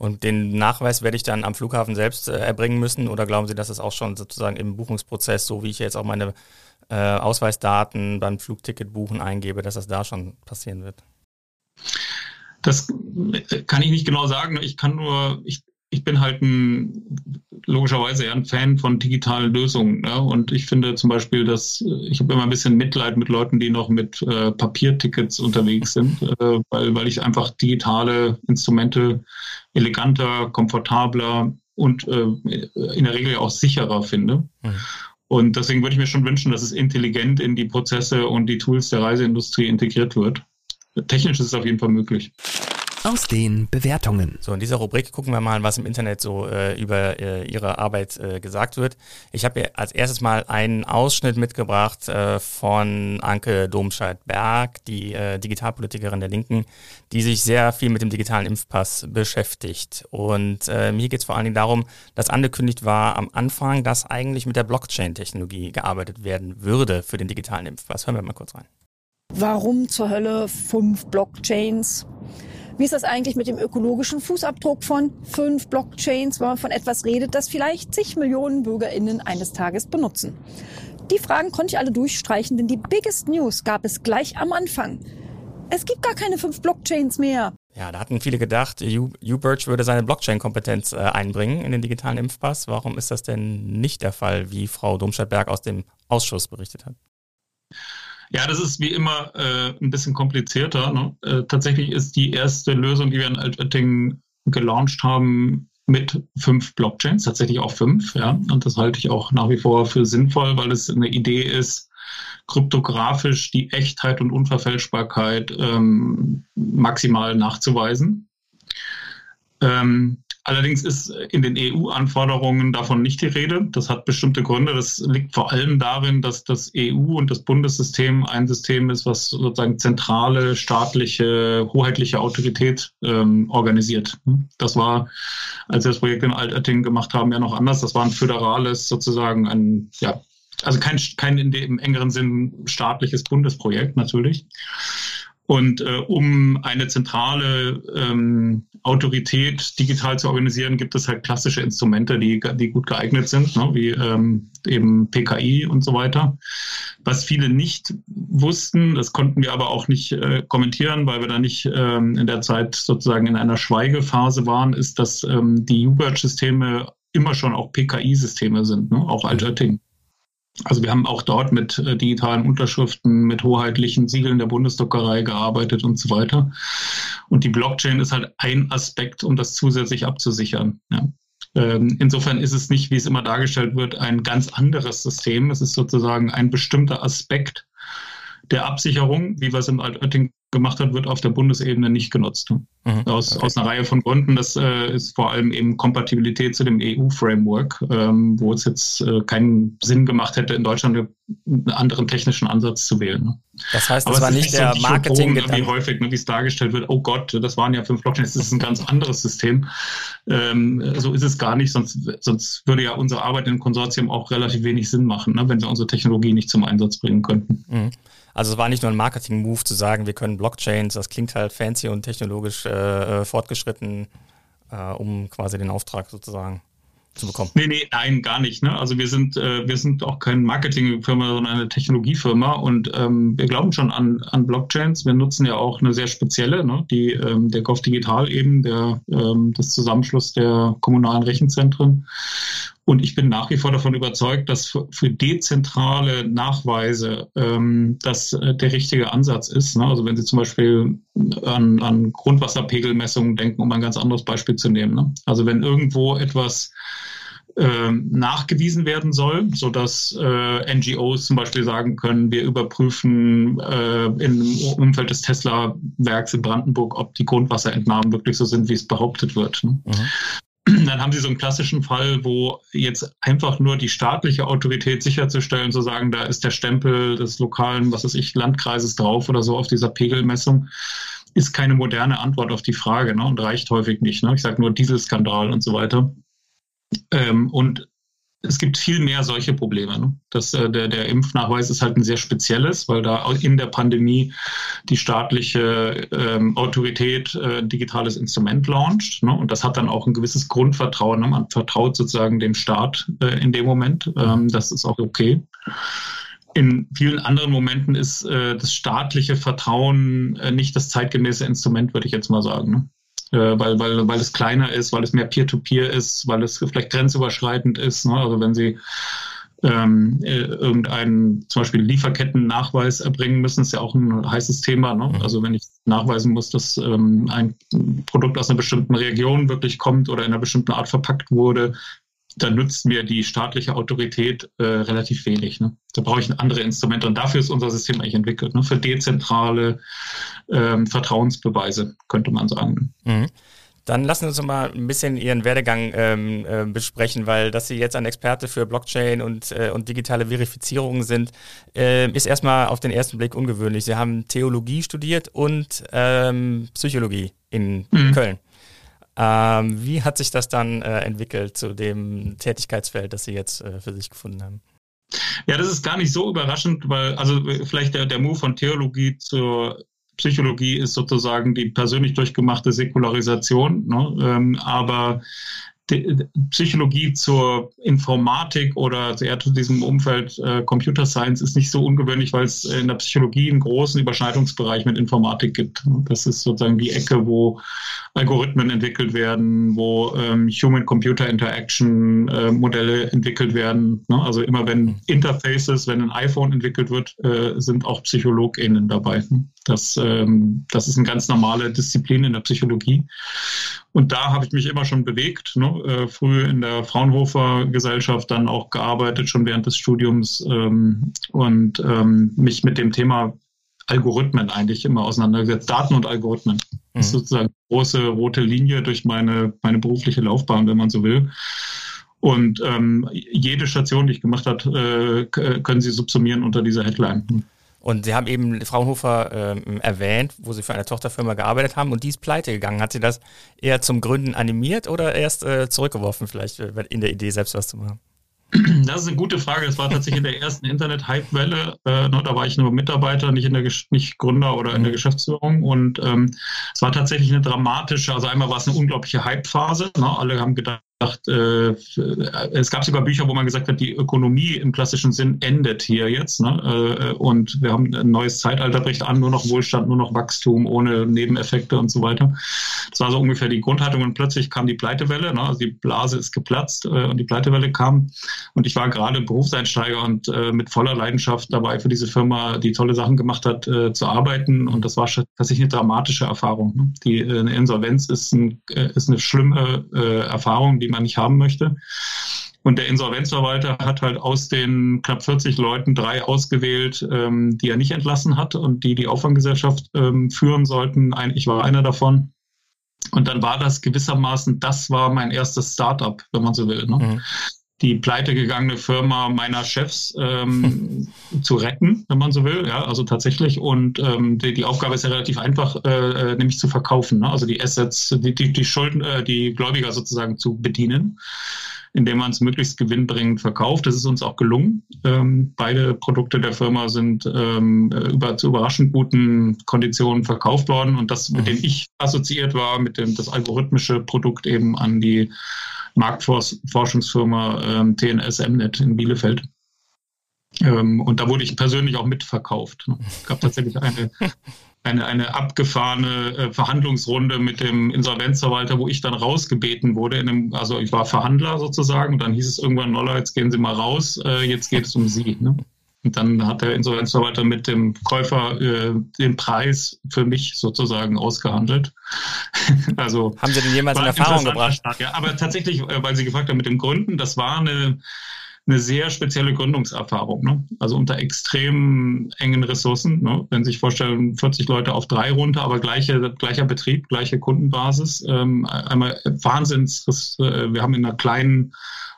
Speaker 2: Und den Nachweis werde ich dann am Flughafen selbst äh, erbringen müssen oder glauben Sie, dass es auch schon sozusagen im Buchungsprozess, so wie ich jetzt auch meine äh, Ausweisdaten beim Flugticket buchen eingebe, dass das da schon passieren wird?
Speaker 3: Das kann ich nicht genau sagen. Ich kann nur, ich, ich bin halt ein, logischerweise eher ein Fan von digitalen Lösungen. Ne? Und ich finde zum Beispiel, dass ich habe immer ein bisschen Mitleid mit Leuten, die noch mit äh, Papiertickets unterwegs sind, äh, weil, weil ich einfach digitale Instrumente eleganter, komfortabler und äh, in der Regel auch sicherer finde. Mhm. Und deswegen würde ich mir schon wünschen, dass es intelligent in die Prozesse und die Tools der Reiseindustrie integriert wird. Technisch ist es auf jeden Fall möglich
Speaker 1: aus den Bewertungen.
Speaker 2: So, in dieser Rubrik gucken wir mal, was im Internet so äh, über äh, Ihre Arbeit äh, gesagt wird. Ich habe hier als erstes mal einen Ausschnitt mitgebracht äh, von Anke Domscheit-Berg, die äh, Digitalpolitikerin der Linken, die sich sehr viel mit dem digitalen Impfpass beschäftigt. Und äh, mir geht es vor allen Dingen darum, dass angekündigt war am Anfang, dass eigentlich mit der Blockchain-Technologie gearbeitet werden würde für den digitalen Impfpass. Hören wir mal kurz rein.
Speaker 4: Warum zur Hölle fünf Blockchains? Wie ist das eigentlich mit dem ökologischen Fußabdruck von fünf Blockchains, wenn man von etwas redet, das vielleicht zig Millionen BürgerInnen eines Tages benutzen? Die Fragen konnte ich alle durchstreichen, denn die Biggest News gab es gleich am Anfang. Es gibt gar keine fünf Blockchains mehr.
Speaker 2: Ja, da hatten viele gedacht, UBirch würde seine Blockchain-Kompetenz äh, einbringen in den digitalen Impfpass. Warum ist das denn nicht der Fall, wie Frau Domstadt-Berg aus dem Ausschuss berichtet hat?
Speaker 3: Ja, das ist wie immer äh, ein bisschen komplizierter. Ne? Äh, tatsächlich ist die erste Lösung, die wir in Altötting gelauncht haben, mit fünf Blockchains, tatsächlich auch fünf, ja. Und das halte ich auch nach wie vor für sinnvoll, weil es eine Idee ist, kryptografisch die Echtheit und Unverfälschbarkeit ähm, maximal nachzuweisen. Ähm, Allerdings ist in den EU-Anforderungen davon nicht die Rede. Das hat bestimmte Gründe. Das liegt vor allem darin, dass das EU- und das Bundessystem ein System ist, was sozusagen zentrale staatliche, hoheitliche Autorität ähm, organisiert. Das war, als wir das Projekt in Altötting gemacht haben, ja noch anders. Das war ein föderales, sozusagen ein, ja, also kein, kein in dem engeren Sinn staatliches Bundesprojekt natürlich. Und äh, um eine zentrale ähm, Autorität digital zu organisieren, gibt es halt klassische Instrumente, die, die gut geeignet sind, ne? wie ähm, eben PKI und so weiter. Was viele nicht wussten, das konnten wir aber auch nicht äh, kommentieren, weil wir da nicht ähm, in der Zeit sozusagen in einer Schweigephase waren, ist, dass ähm, die UBERT-Systeme immer schon auch PKI-Systeme sind, ne? auch Altötting. Also wir haben auch dort mit äh, digitalen Unterschriften, mit hoheitlichen Siegeln der Bundesdruckerei gearbeitet und so weiter. Und die Blockchain ist halt ein Aspekt, um das zusätzlich abzusichern. Ja. Ähm, insofern ist es nicht, wie es immer dargestellt wird, ein ganz anderes System. Es ist sozusagen ein bestimmter Aspekt der Absicherung, wie wir es im Altötting gemacht hat, wird auf der Bundesebene nicht genutzt. Mhm. Aus, okay. aus einer Reihe von Gründen. Das äh, ist vor allem eben Kompatibilität zu dem EU-Framework, ähm, wo es jetzt äh, keinen Sinn gemacht hätte, in Deutschland einen anderen technischen Ansatz zu wählen. Ne?
Speaker 2: Das heißt, das war nicht der so marketing
Speaker 3: Wie häufig, ne, wie es dargestellt wird, oh Gott, das waren ja fünf Blockchains, das ist ein ganz anderes System. Ähm, so ist es gar nicht, sonst, sonst würde ja unsere Arbeit im Konsortium auch relativ wenig Sinn machen, ne, wenn wir unsere Technologie nicht zum Einsatz bringen könnten.
Speaker 2: Mhm. Also es war nicht nur ein Marketing-Move zu sagen, wir können Blockchains, das klingt halt fancy und technologisch äh, äh, fortgeschritten, äh, um quasi den Auftrag sozusagen zu bekommen.
Speaker 3: Nee, nee, nein, gar nicht. Ne? Also wir sind, äh, wir sind auch keine Marketingfirma, sondern eine Technologiefirma und ähm, wir glauben schon an, an Blockchains. Wir nutzen ja auch eine sehr spezielle, ne? die ähm, der Gov Digital eben, der ähm, das Zusammenschluss der kommunalen Rechenzentren. Und ich bin nach wie vor davon überzeugt, dass für, für dezentrale Nachweise ähm, das äh, der richtige Ansatz ist. Ne? Also wenn Sie zum Beispiel an, an Grundwasserpegelmessungen denken, um ein ganz anderes Beispiel zu nehmen. Ne? Also wenn irgendwo etwas ähm, nachgewiesen werden soll, so dass äh, NGOs zum Beispiel sagen können, wir überprüfen äh, im Umfeld des Tesla-Werks in Brandenburg, ob die Grundwasserentnahmen wirklich so sind, wie es behauptet wird. Ne? Mhm. dann haben Sie so einen klassischen Fall, wo jetzt einfach nur die staatliche Autorität sicherzustellen, zu sagen, da ist der Stempel des lokalen, was weiß ich, Landkreises drauf oder so auf dieser Pegelmessung, ist keine moderne Antwort auf die Frage ne, und reicht häufig nicht. Ne? Ich sage nur Dieselskandal und so weiter. Ähm, und es gibt viel mehr solche Probleme. Ne? Das, äh, der, der Impfnachweis ist halt ein sehr spezielles, weil da in der Pandemie die staatliche ähm, Autorität äh, digitales Instrument launcht. Ne? Und das hat dann auch ein gewisses Grundvertrauen. Ne? Man vertraut sozusagen dem Staat äh, in dem Moment. Ähm, das ist auch okay. In vielen anderen Momenten ist äh, das staatliche Vertrauen äh, nicht das zeitgemäße Instrument, würde ich jetzt mal sagen. Äh, weil, weil, weil es kleiner ist, weil es mehr Peer-to-Peer -Peer ist, weil es vielleicht grenzüberschreitend ist. Ne? Also wenn Sie ähm, äh, irgendeinen zum Beispiel Lieferketten-Nachweis erbringen müssen, ist ja auch ein heißes Thema. Ne? Mhm. Also wenn ich nachweisen muss, dass ähm, ein Produkt aus einer bestimmten Region wirklich kommt oder in einer bestimmten Art verpackt wurde, da nützt mir die staatliche Autorität äh, relativ wenig. Ne? Da brauche ich andere Instrumente und dafür ist unser System eigentlich entwickelt, ne? für dezentrale ähm, Vertrauensbeweise, könnte man sagen. Mhm.
Speaker 2: Dann lassen Sie uns mal ein bisschen Ihren Werdegang ähm, äh, besprechen, weil dass Sie jetzt ein Experte für Blockchain und, äh, und digitale Verifizierung sind, äh, ist erstmal auf den ersten Blick ungewöhnlich. Sie haben Theologie studiert und ähm, Psychologie in mhm. Köln. Ähm, wie hat sich das dann äh, entwickelt zu dem Tätigkeitsfeld, das Sie jetzt äh, für sich gefunden haben?
Speaker 3: Ja, das ist gar nicht so überraschend, weil also vielleicht der, der Move von Theologie zur Psychologie ist sozusagen die persönlich durchgemachte Säkularisation. Ne? Ähm, aber Psychologie zur Informatik oder eher zu diesem Umfeld äh, Computer Science ist nicht so ungewöhnlich, weil es in der Psychologie einen großen Überschneidungsbereich mit Informatik gibt. Das ist sozusagen die Ecke, wo Algorithmen entwickelt werden, wo ähm, Human-Computer-Interaction-Modelle äh, entwickelt werden. Ne? Also immer wenn Interfaces, wenn ein iPhone entwickelt wird, äh, sind auch PsychologInnen dabei. Das, ähm, das ist eine ganz normale Disziplin in der Psychologie. Und da habe ich mich immer schon bewegt. Ne? Äh, früh in der Fraunhofer Gesellschaft, dann auch gearbeitet, schon während des Studiums ähm, und ähm, mich mit dem Thema Algorithmen eigentlich immer auseinandergesetzt. Daten und Algorithmen. Mhm. Das ist sozusagen eine große rote Linie durch meine, meine berufliche Laufbahn, wenn man so will. Und ähm, jede Station, die ich gemacht habe, äh, können Sie subsumieren unter dieser Headline.
Speaker 2: Und Sie haben eben Fraunhofer äh, erwähnt, wo Sie für eine Tochterfirma gearbeitet haben und die ist pleite gegangen. Hat Sie das eher zum Gründen animiert oder erst äh, zurückgeworfen, vielleicht äh, in der Idee, selbst was zu machen?
Speaker 3: Das ist eine gute Frage. Das war tatsächlich in der ersten Internet-Hype-Welle. Äh, ne, da war ich nur Mitarbeiter, nicht in der nicht Gründer oder in der mhm. Geschäftsführung. Und ähm, es war tatsächlich eine dramatische, also einmal war es eine unglaubliche Hype-Phase. Ne? Alle haben gedacht, äh, es gab sogar Bücher, wo man gesagt hat, die Ökonomie im klassischen Sinn endet hier jetzt. Ne? Äh, und wir haben ein neues Zeitalter, bricht an, nur noch Wohlstand, nur noch Wachstum, ohne Nebeneffekte und so weiter. Das war so ungefähr die Grundhaltung und plötzlich kam die Pleitewelle. Ne? Also die Blase ist geplatzt äh, und die Pleitewelle kam. Und ich war gerade Berufseinsteiger und äh, mit voller Leidenschaft dabei für diese Firma, die tolle Sachen gemacht hat, äh, zu arbeiten. Und das war tatsächlich eine dramatische Erfahrung. Ne? Die eine Insolvenz ist, ein, ist eine schlimme Erfahrung, die man nicht haben möchte. Und der Insolvenzverwalter hat halt aus den knapp 40 Leuten drei ausgewählt, ähm, die er nicht entlassen hat und die die Auffanggesellschaft ähm, führen sollten. Ein, ich war einer davon. Und dann war das gewissermaßen, das war mein erstes Startup, wenn man so will. Ne? Mhm. Die pleitegegangene Firma meiner Chefs ähm, zu retten, wenn man so will. Ja, also tatsächlich. Und ähm, die, die Aufgabe ist ja relativ einfach, äh, äh nämlich zu verkaufen. Ne? Also die Assets, die, die, die Schulden, äh, die Gläubiger sozusagen zu bedienen indem man es möglichst gewinnbringend verkauft. Das ist uns auch gelungen. Ähm, beide Produkte der Firma sind ähm, über, zu überraschend guten Konditionen verkauft worden und das, mit dem mhm. ich assoziiert war, mit dem das algorithmische Produkt eben an die Marktforschungsfirma ähm, TNS Mnet in Bielefeld. Ähm, und da wurde ich persönlich auch mitverkauft. Es gab tatsächlich eine eine, eine abgefahrene äh, Verhandlungsrunde mit dem Insolvenzverwalter, wo ich dann rausgebeten wurde. In einem, also ich war Verhandler sozusagen und dann hieß es irgendwann, Noller, jetzt gehen Sie mal raus, äh, jetzt geht es um Sie. Ne? Und dann hat der Insolvenzverwalter mit dem Käufer äh, den Preis für mich sozusagen ausgehandelt.
Speaker 2: also haben Sie denn jemals in Erfahrung gebracht?
Speaker 3: Ja. Aber tatsächlich, äh, weil Sie gefragt haben mit dem Gründen, das war eine eine sehr spezielle Gründungserfahrung. Ne? Also unter extrem engen Ressourcen. Ne? Wenn Sie sich vorstellen, 40 Leute auf drei runter, aber gleiche, gleicher Betrieb, gleiche Kundenbasis. Ähm, einmal Wahnsinns, äh, wir haben in einer kleinen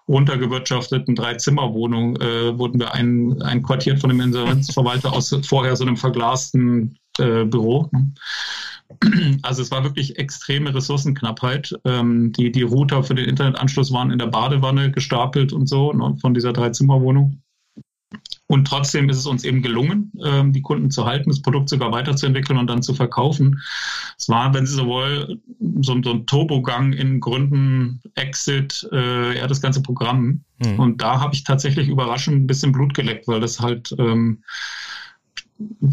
Speaker 3: runtergewirtschafteten Drei-Zimmer-Wohnung äh, wurden wir ein, einquartiert von dem Insolvenzverwalter aus vorher so einem verglasten äh, Büro. Also es war wirklich extreme Ressourcenknappheit. Ähm, die, die Router für den Internetanschluss waren in der Badewanne gestapelt und so ne, von dieser Dreizimmerwohnung. Und trotzdem ist es uns eben gelungen, ähm, die Kunden zu halten, das Produkt sogar weiterzuentwickeln und dann zu verkaufen. Es war, wenn Sie so wollen, so, ein Turbogang in Gründen, Exit, äh, ja, das ganze Programm. Mhm. Und da habe ich tatsächlich überraschend ein bisschen Blut geleckt, weil das halt ähm,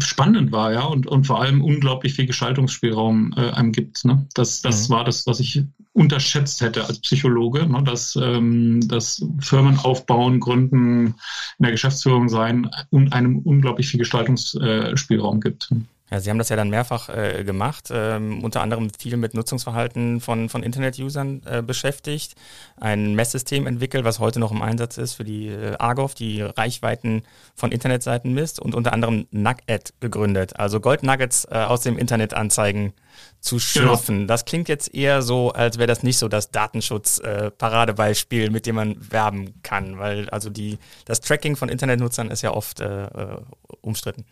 Speaker 3: spannend war, ja, und, und vor allem unglaublich viel Gestaltungsspielraum äh, einem gibt. Ne? Das, das mhm. war das, was ich unterschätzt hätte als Psychologe, ne? dass ähm, das Firmen aufbauen, gründen, in der Geschäftsführung sein und einem unglaublich viel Gestaltungsspielraum äh, gibt.
Speaker 2: Ja, Sie haben das ja dann mehrfach äh, gemacht, ähm, unter anderem viel mit Nutzungsverhalten von, von Internet-Usern äh, beschäftigt, ein Messsystem entwickelt, was heute noch im Einsatz ist für die äh, Argov, die Reichweiten von Internetseiten misst und unter anderem NugAd gegründet, also Gold-Nuggets äh, aus dem Internet anzeigen zu schürfen. Genau. Das klingt jetzt eher so, als wäre das nicht so das Datenschutz-Paradebeispiel, äh, mit dem man werben kann, weil also die, das Tracking von Internetnutzern ist ja oft äh, äh umstritten.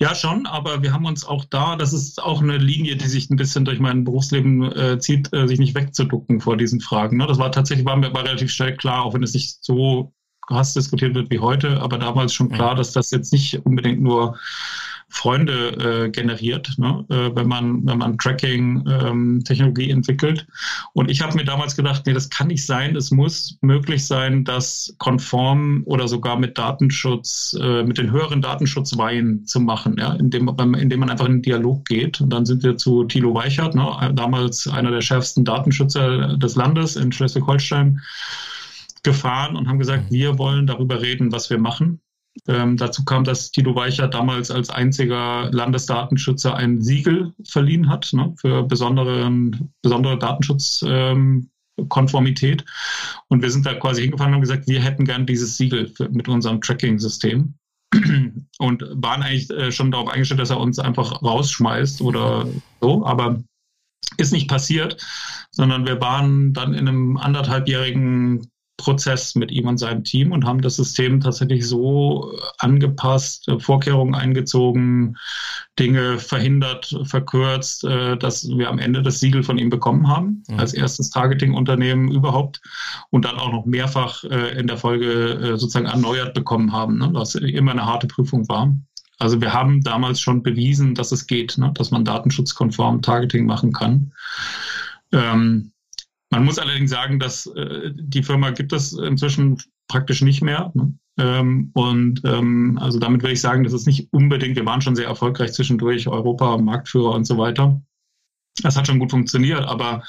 Speaker 3: Ja, schon, aber wir haben uns auch da, das ist auch eine Linie, die sich ein bisschen durch mein Berufsleben äh, zieht, äh, sich nicht wegzuducken vor diesen Fragen. Ne? Das war tatsächlich, war mir war relativ schnell klar, auch wenn es nicht so krass diskutiert wird wie heute, aber damals schon klar, dass das jetzt nicht unbedingt nur Freunde äh, generiert, ne? äh, wenn man wenn man Tracking-Technologie ähm, entwickelt. Und ich habe mir damals gedacht, nee, das kann nicht sein. Es muss möglich sein, das konform oder sogar mit Datenschutz, äh, mit den höheren Datenschutzweihen zu machen, ja, indem, indem man einfach in den Dialog geht. Und dann sind wir zu Thilo Weichert, ne? damals einer der schärfsten Datenschützer des Landes in Schleswig-Holstein gefahren und haben gesagt, mhm. wir wollen darüber reden, was wir machen. Ähm, dazu kam, dass Tito Weicher damals als einziger Landesdatenschützer ein Siegel verliehen hat ne, für besondere, besondere Datenschutzkonformität. Ähm, und wir sind da quasi hingefahren und haben gesagt, wir hätten gern dieses Siegel für, mit unserem Tracking-System. Und waren eigentlich äh, schon darauf eingestellt, dass er uns einfach rausschmeißt oder so. Aber ist nicht passiert, sondern wir waren dann in einem anderthalbjährigen Prozess mit ihm und seinem Team und haben das System tatsächlich so angepasst, äh, Vorkehrungen eingezogen, Dinge verhindert, verkürzt, äh, dass wir am Ende das Siegel von ihm bekommen haben, mhm. als erstes Targeting-Unternehmen überhaupt und dann auch noch mehrfach äh, in der Folge sozusagen erneuert bekommen haben, ne, was immer eine harte Prüfung war. Also wir haben damals schon bewiesen, dass es geht, ne, dass man datenschutzkonform Targeting machen kann. Ähm, man muss allerdings sagen, dass äh, die Firma gibt es inzwischen praktisch nicht mehr. Ne? Ähm, und ähm, also damit will ich sagen, das ist nicht unbedingt, wir waren schon sehr erfolgreich zwischendurch, Europa, Marktführer und so weiter. Das hat schon gut funktioniert, aber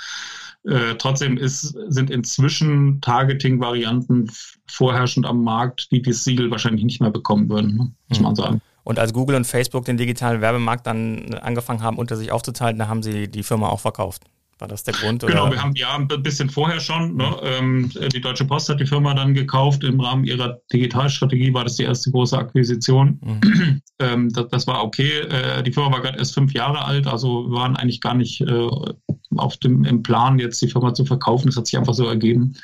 Speaker 3: äh, trotzdem ist, sind inzwischen Targeting-Varianten vorherrschend am Markt, die dieses Siegel wahrscheinlich nicht mehr bekommen würden, ne? muss man sagen.
Speaker 2: Und als Google und Facebook den digitalen Werbemarkt dann angefangen haben, unter sich aufzuteilen, da haben sie die Firma auch verkauft. War das der Grund?
Speaker 3: Genau, oder? wir haben ja ein bisschen vorher schon. Ne, ähm, die Deutsche Post hat die Firma dann gekauft. Im Rahmen ihrer Digitalstrategie war das die erste große Akquisition. Mhm. Ähm, das, war okay. Äh, die Firma war gerade erst fünf Jahre alt, also wir waren eigentlich gar nicht äh, auf dem im Plan, jetzt die Firma zu verkaufen. Das hat sich einfach so ergeben.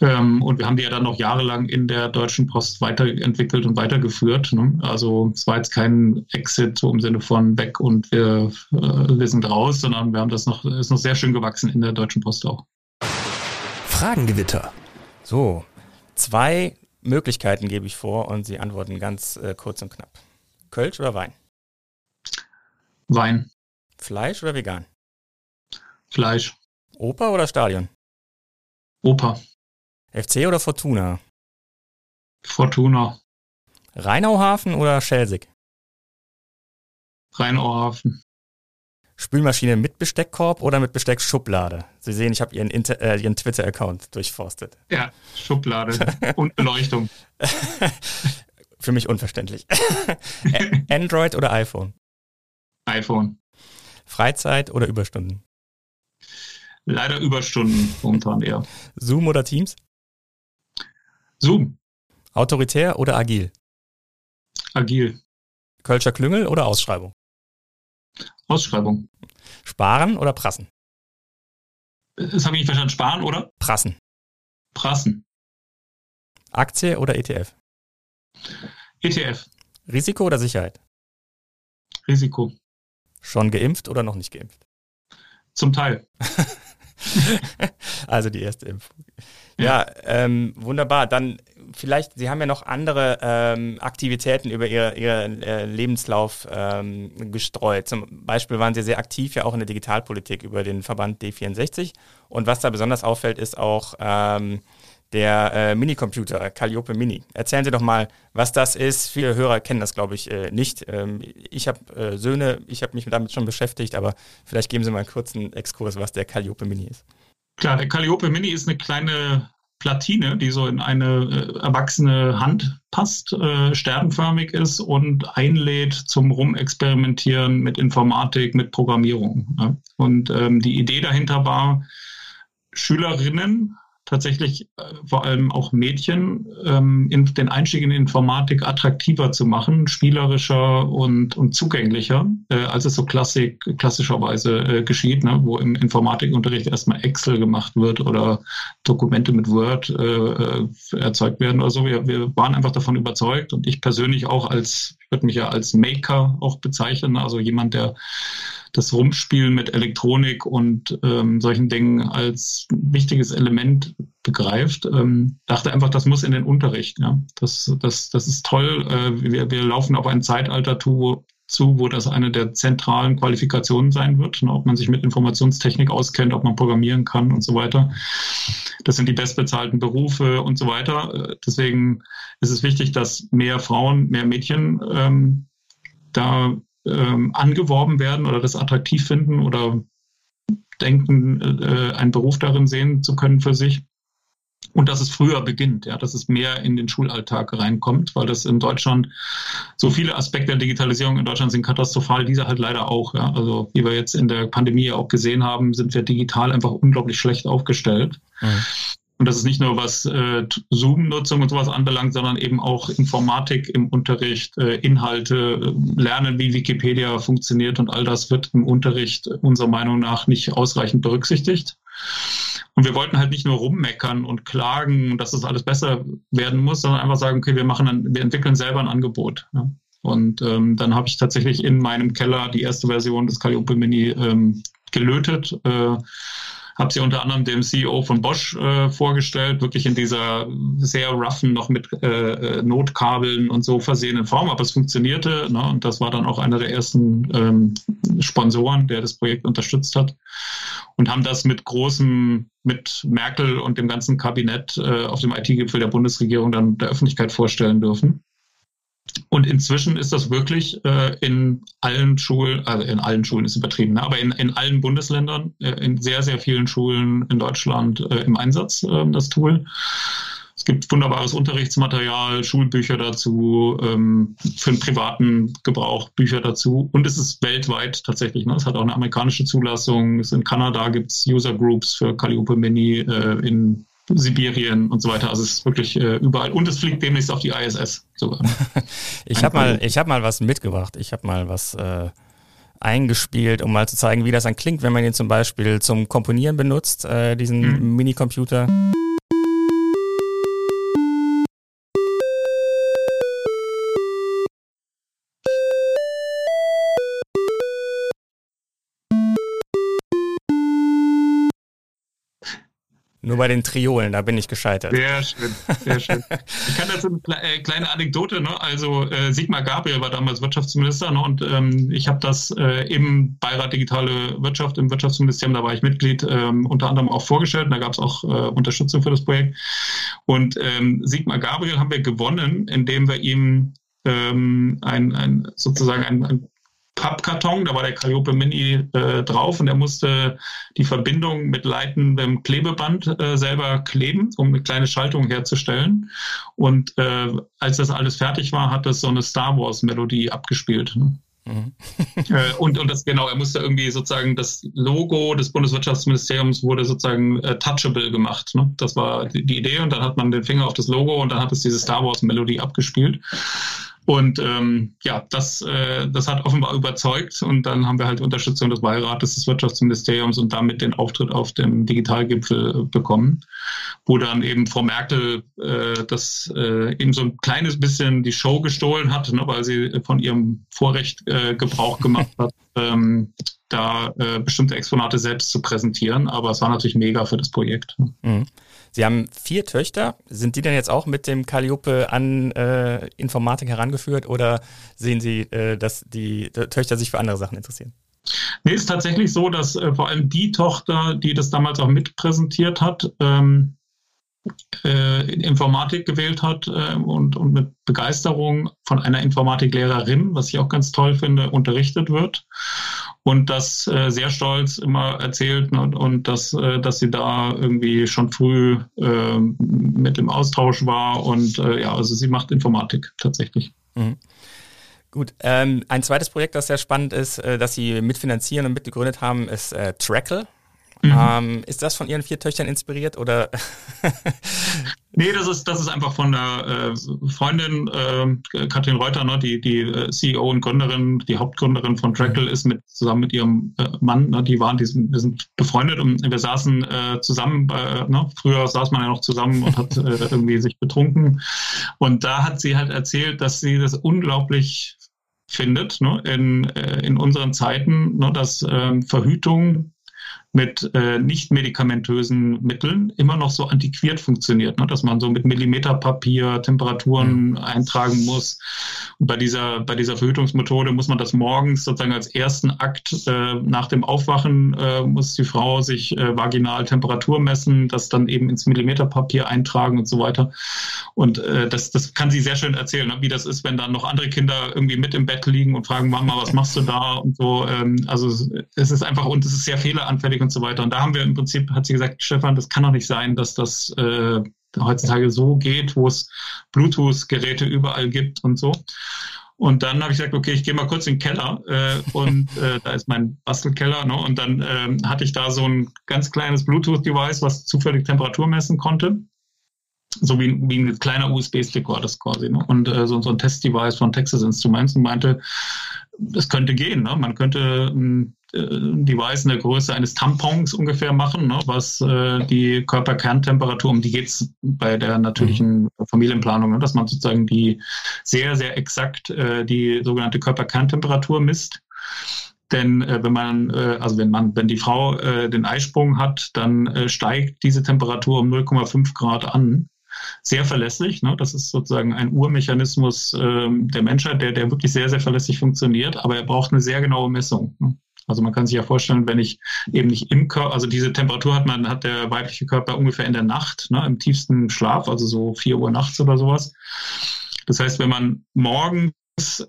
Speaker 3: Ähm, und wir haben die ja dann noch jahrelang in der Deutschen Post weiterentwickelt und weitergeführt. Ne? Also es war jetzt kein Exit so im Sinne von weg und wir, äh, wir sind raus, sondern wir haben das noch, ist noch sehr schön gewachsen in der Deutschen Post auch.
Speaker 1: Fragengewitter.
Speaker 2: So, zwei Möglichkeiten gebe ich vor und Sie antworten ganz äh, kurz und knapp. Kölsch oder Wein?
Speaker 3: Wein.
Speaker 2: Fleisch oder vegan?
Speaker 3: Fleisch.
Speaker 2: Oper oder Stadion?
Speaker 3: Oper.
Speaker 2: FC oder Fortuna?
Speaker 3: Fortuna.
Speaker 2: Rheinauhafen oder Schelsig?
Speaker 3: Rheinauhafen.
Speaker 2: Spülmaschine mit Besteckkorb oder mit Besteckschublade? Sie sehen, ich habe Ihren, äh, Ihren Twitter-Account durchforstet.
Speaker 3: Ja, Schublade und Beleuchtung.
Speaker 2: Für mich unverständlich. Android oder iPhone?
Speaker 3: iPhone.
Speaker 2: Freizeit oder Überstunden?
Speaker 3: Leider Überstunden momentan eher.
Speaker 2: Zoom oder Teams?
Speaker 3: Zoom.
Speaker 2: Autoritär oder agil?
Speaker 3: Agil.
Speaker 2: Kölscher Klüngel oder Ausschreibung?
Speaker 3: Ausschreibung.
Speaker 2: Sparen oder prassen?
Speaker 3: Das habe ich nicht verstanden. Sparen oder?
Speaker 2: Prassen.
Speaker 3: Prassen.
Speaker 2: Aktie oder ETF?
Speaker 3: ETF.
Speaker 2: Risiko oder Sicherheit?
Speaker 3: Risiko.
Speaker 2: Schon geimpft oder noch nicht geimpft?
Speaker 3: Zum Teil.
Speaker 2: also die erste Impfung. Ja, ähm, wunderbar. Dann vielleicht, Sie haben ja noch andere ähm, Aktivitäten über Ihr, Ihr äh, Lebenslauf ähm, gestreut. Zum Beispiel waren Sie sehr aktiv ja auch in der Digitalpolitik über den Verband D64. Und was da besonders auffällt, ist auch ähm, der äh, Minicomputer Calliope Mini. Erzählen Sie doch mal, was das ist. Viele Hörer kennen das, glaube ich, äh, nicht. Ähm, ich habe äh, Söhne, ich habe mich damit schon beschäftigt, aber vielleicht geben Sie mal einen kurzen Exkurs, was der Calliope Mini ist.
Speaker 3: Klar, der Calliope Mini ist eine kleine Platine, die so in eine äh, erwachsene Hand passt, äh, sternförmig ist und einlädt zum Rumexperimentieren mit Informatik, mit Programmierung. Ja. Und ähm, die Idee dahinter war, Schülerinnen tatsächlich äh, vor allem auch Mädchen ähm, in, den Einstieg in Informatik attraktiver zu machen, spielerischer und, und zugänglicher, äh, als es so klassik, klassischerweise äh, geschieht, ne, wo im Informatikunterricht erstmal Excel gemacht wird oder Dokumente mit Word äh, äh erzeugt werden oder so. Wir, wir waren einfach davon überzeugt und ich persönlich auch als, würde mich ja als Maker auch bezeichnen, also jemand, der das Rumspielen mit Elektronik und ähm, solchen Dingen als wichtiges Element begreift, ähm, dachte einfach, das muss in den Unterricht. Ja. Das, das, das ist toll. Äh, wir, wir laufen auf ein Zeitalter zu, zu, wo das eine der zentralen Qualifikationen sein wird, ne, ob man sich mit Informationstechnik auskennt, ob man programmieren kann und so weiter. Das sind die bestbezahlten Berufe und so weiter. Äh, deswegen ist es wichtig, dass mehr Frauen, mehr Mädchen ähm, da ähm, angeworben werden oder das attraktiv finden oder denken, äh, einen Beruf darin sehen zu können für sich. Und dass es früher beginnt, ja, dass es mehr in den Schulalltag reinkommt, weil das in Deutschland so viele Aspekte der Digitalisierung in Deutschland sind katastrophal, diese halt leider auch. Ja. Also wie wir jetzt in der Pandemie auch gesehen haben, sind wir digital einfach unglaublich schlecht aufgestellt. Mhm. Und das ist nicht nur was äh, Zoom-Nutzung und sowas anbelangt, sondern eben auch Informatik im Unterricht, äh, Inhalte, äh, Lernen, wie Wikipedia funktioniert und all das wird im Unterricht unserer Meinung nach nicht ausreichend berücksichtigt. Und wir wollten halt nicht nur rummeckern und klagen, dass das alles besser werden muss, sondern einfach sagen, okay, wir machen ein, wir entwickeln selber ein Angebot. Ja. Und ähm, dann habe ich tatsächlich in meinem Keller die erste Version des Calliope Mini ähm, gelötet. Äh, habe sie unter anderem dem CEO von Bosch äh, vorgestellt, wirklich in dieser sehr roughen, noch mit äh, äh, Notkabeln und so versehenen Form, aber es funktionierte. Ne? Und das war dann auch einer der ersten ähm, Sponsoren, der das Projekt unterstützt hat. Und haben das mit großem, mit Merkel und dem ganzen Kabinett äh, auf dem IT-Gipfel der Bundesregierung dann der Öffentlichkeit vorstellen dürfen. Und inzwischen ist das wirklich äh, in allen Schulen, also in allen Schulen ist übertrieben, ne? aber in, in allen Bundesländern, äh, in sehr, sehr vielen Schulen in Deutschland äh, im Einsatz, äh, das Tool. Es gibt wunderbares Unterrichtsmaterial, Schulbücher dazu, ähm, für den privaten Gebrauch Bücher dazu. Und es ist weltweit tatsächlich. Ne? Es hat auch eine amerikanische Zulassung. Es in Kanada gibt es User Groups für Calliope Mini, äh, in Sibirien und so weiter. Also es ist wirklich äh, überall. Und es fliegt demnächst auf die ISS sogar.
Speaker 2: ich habe mal, ich habe mal was mitgebracht. Ich habe mal was äh, eingespielt, um mal zu zeigen, wie das dann klingt, wenn man ihn zum Beispiel zum Komponieren benutzt, äh, diesen mhm. Minicomputer. Nur bei den Triolen, da bin ich gescheitert.
Speaker 3: Sehr schön, sehr schön. Ich kann dazu eine äh, kleine Anekdote, ne? also äh, Sigmar Gabriel war damals Wirtschaftsminister ne? und ähm, ich habe das äh, im Beirat Digitale Wirtschaft, im Wirtschaftsministerium, da war ich Mitglied, ähm, unter anderem auch vorgestellt, und da gab es auch äh, Unterstützung für das Projekt. Und ähm, Sigmar Gabriel haben wir gewonnen, indem wir ihm ähm, ein, ein, sozusagen ein, ein Pappkarton, da war der Calliope Mini äh, drauf und er musste die Verbindung mit leitendem Klebeband äh, selber kleben, um eine kleine Schaltung herzustellen. Und äh, als das alles fertig war, hat das so eine Star Wars Melodie abgespielt. Ne? Mhm. äh, und, und das genau, er musste irgendwie sozusagen das Logo des Bundeswirtschaftsministeriums wurde sozusagen äh, touchable gemacht. Ne? Das war die, die Idee und dann hat man den Finger auf das Logo und dann hat es diese Star Wars Melodie abgespielt. Und ähm, ja, das, äh, das hat offenbar überzeugt. Und dann haben wir halt Unterstützung des Beirates des Wirtschaftsministeriums und damit den Auftritt auf dem Digitalgipfel äh, bekommen, wo dann eben Frau Merkel äh, das äh, eben so ein kleines bisschen die Show gestohlen hat, ne, weil sie von ihrem Vorrecht äh, Gebrauch gemacht hat, ähm, da äh, bestimmte Exponate selbst zu präsentieren. Aber es war natürlich mega für das Projekt.
Speaker 2: Mhm. Sie haben vier Töchter. Sind die denn jetzt auch mit dem Calliope an äh, Informatik herangeführt oder sehen Sie, äh, dass die Töchter sich für andere Sachen interessieren?
Speaker 3: Nee, ist tatsächlich so, dass äh, vor allem die Tochter, die das damals auch mitpräsentiert hat, ähm, äh, Informatik gewählt hat äh, und, und mit Begeisterung von einer Informatiklehrerin, was ich auch ganz toll finde, unterrichtet wird und das äh, sehr stolz immer erzählt und, und dass, dass sie da irgendwie schon früh äh, mit im Austausch war und ja, also sie macht Informatik tatsächlich. Mhm.
Speaker 2: Gut, ähm, ein zweites Projekt, das sehr spannend ist, äh, das Sie mitfinanzieren und mitgegründet haben, ist äh, Trackle. Mhm. Ähm, ist das von Ihren vier Töchtern inspiriert oder?
Speaker 3: nee, das ist, das ist einfach von der äh, Freundin äh, Katrin Reuter, ne, die, die äh, CEO und Gründerin, die Hauptgründerin von Trackle, mhm. ist mit zusammen mit ihrem äh, Mann, ne, die waren, die sind, wir sind befreundet und wir saßen äh, zusammen, äh, ne, früher saß man ja noch zusammen und hat äh, irgendwie sich betrunken. Und da hat sie halt erzählt, dass sie das unglaublich findet ne, in, äh, in unseren Zeiten, ne, dass ähm, Verhütung mit äh, nicht medikamentösen Mitteln immer noch so antiquiert funktioniert, ne? dass man so mit Millimeterpapier Temperaturen mhm. eintragen muss. Und bei dieser, bei dieser Verhütungsmethode muss man das morgens sozusagen als ersten Akt äh, nach dem Aufwachen äh, muss die Frau sich äh, vaginal Temperatur messen, das dann eben ins Millimeterpapier eintragen und so weiter. Und äh, das, das kann sie sehr schön erzählen, ne? wie das ist, wenn dann noch andere Kinder irgendwie mit im Bett liegen und fragen, Mama, was machst du da? Und so. Ähm, also es ist einfach, und es ist sehr fehleranfällig Technik und so weiter. Und da haben wir im Prinzip, hat sie gesagt, Stefan, das kann doch nicht sein, dass das äh, heutzutage so geht, wo es Bluetooth-Geräte überall gibt und so. Und dann habe ich gesagt, okay, ich gehe mal kurz in den Keller äh, und äh, da ist mein Bastelkeller. Ne? Und dann ähm, hatte ich da so ein ganz kleines Bluetooth-Device, was zufällig Temperatur messen konnte. So wie, wie ein kleiner USB-Stick war das quasi. Ne? Und äh, so, so ein Test-Device von Texas Instruments und meinte, es könnte gehen. Ne? Man könnte ein Device in der Größe eines Tampons ungefähr machen, ne? was äh, die Körperkerntemperatur, um die geht es bei der natürlichen. Familienplanung, ne? dass man sozusagen die sehr, sehr exakt äh, die sogenannte Körperkerntemperatur misst. Denn äh, wenn man, äh, also wenn man, wenn die Frau äh, den Eisprung hat, dann äh, steigt diese Temperatur um 0,5 Grad an sehr verlässlich. Ne? Das ist sozusagen ein Urmechanismus ähm, der Menschheit, der, der wirklich sehr, sehr verlässlich funktioniert, aber er braucht eine sehr genaue Messung. Ne? Also man kann sich ja vorstellen, wenn ich eben nicht im Körper, also diese Temperatur hat man, hat der weibliche Körper ungefähr in der Nacht, ne, im tiefsten Schlaf, also so vier Uhr nachts oder sowas. Das heißt, wenn man morgens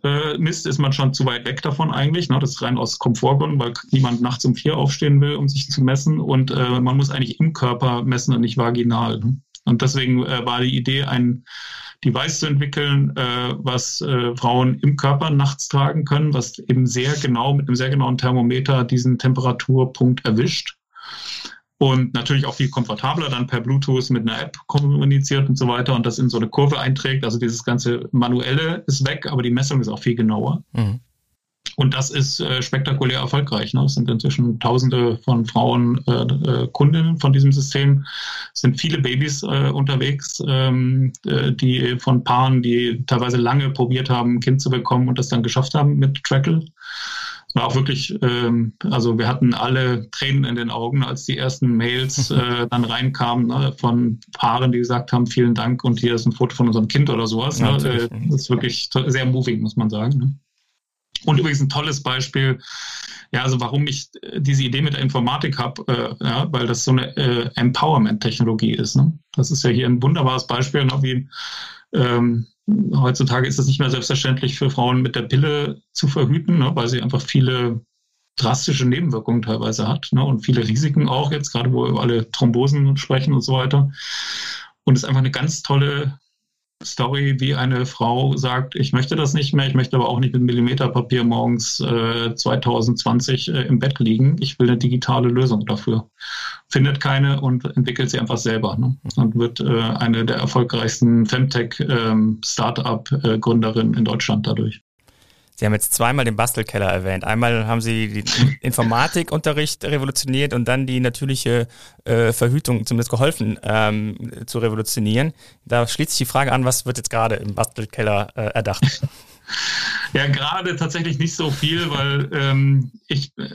Speaker 3: äh, misst, ist man schon zu weit weg davon eigentlich. Ne? Das ist rein aus Komfortgründen, weil niemand nachts um vier aufstehen will, um sich zu messen. Und äh, man muss eigentlich im Körper messen und nicht vaginal. Ne? Und deswegen äh, war die Idee, ein Device zu entwickeln, äh, was äh, Frauen im Körper nachts tragen können, was eben sehr genau mit einem sehr genauen Thermometer diesen Temperaturpunkt erwischt. Und natürlich auch viel komfortabler dann per Bluetooth mit einer App kommuniziert und so weiter und das in so eine Kurve einträgt. Also dieses ganze Manuelle ist weg, aber die Messung ist auch viel genauer. Mhm. Und das ist äh, spektakulär erfolgreich. Ne? Es sind inzwischen Tausende von Frauen äh, äh, Kundinnen von diesem System. Es sind viele Babys äh, unterwegs, ähm, äh, die von Paaren, die teilweise lange probiert haben, ein Kind zu bekommen und das dann geschafft haben mit Trackle. Es war auch wirklich, ähm, also wir hatten alle Tränen in den Augen, als die ersten Mails äh, dann reinkamen ne, von Paaren, die gesagt haben, vielen Dank und hier ist ein Foto von unserem Kind oder sowas. Ne? Das ist wirklich sehr moving, muss man sagen. Und übrigens ein tolles Beispiel, ja, also warum ich äh, diese Idee mit der Informatik habe, äh, ja, weil das so eine äh, Empowerment-Technologie ist. Ne? Das ist ja hier ein wunderbares Beispiel, ne, wie ähm, heutzutage ist es nicht mehr selbstverständlich für Frauen mit der Pille zu verhüten, ne, weil sie einfach viele drastische Nebenwirkungen teilweise hat ne, und viele Risiken auch jetzt, gerade wo wir über alle Thrombosen sprechen und so weiter. Und es ist einfach eine ganz tolle Story, wie eine Frau sagt, ich möchte das nicht mehr, ich möchte aber auch nicht mit Millimeterpapier morgens äh, 2020 äh, im Bett liegen. Ich will eine digitale Lösung dafür. Findet keine und entwickelt sie einfach selber ne? und wird äh, eine der erfolgreichsten Femtech-Startup-Gründerinnen ähm, in Deutschland dadurch.
Speaker 2: Sie haben jetzt zweimal den Bastelkeller erwähnt. Einmal haben Sie den Informatikunterricht revolutioniert und dann die natürliche äh, Verhütung zumindest geholfen ähm, zu revolutionieren. Da schließt sich die Frage an, was wird jetzt gerade im Bastelkeller äh, erdacht?
Speaker 3: Ja, gerade tatsächlich nicht so viel, weil ähm, ich äh,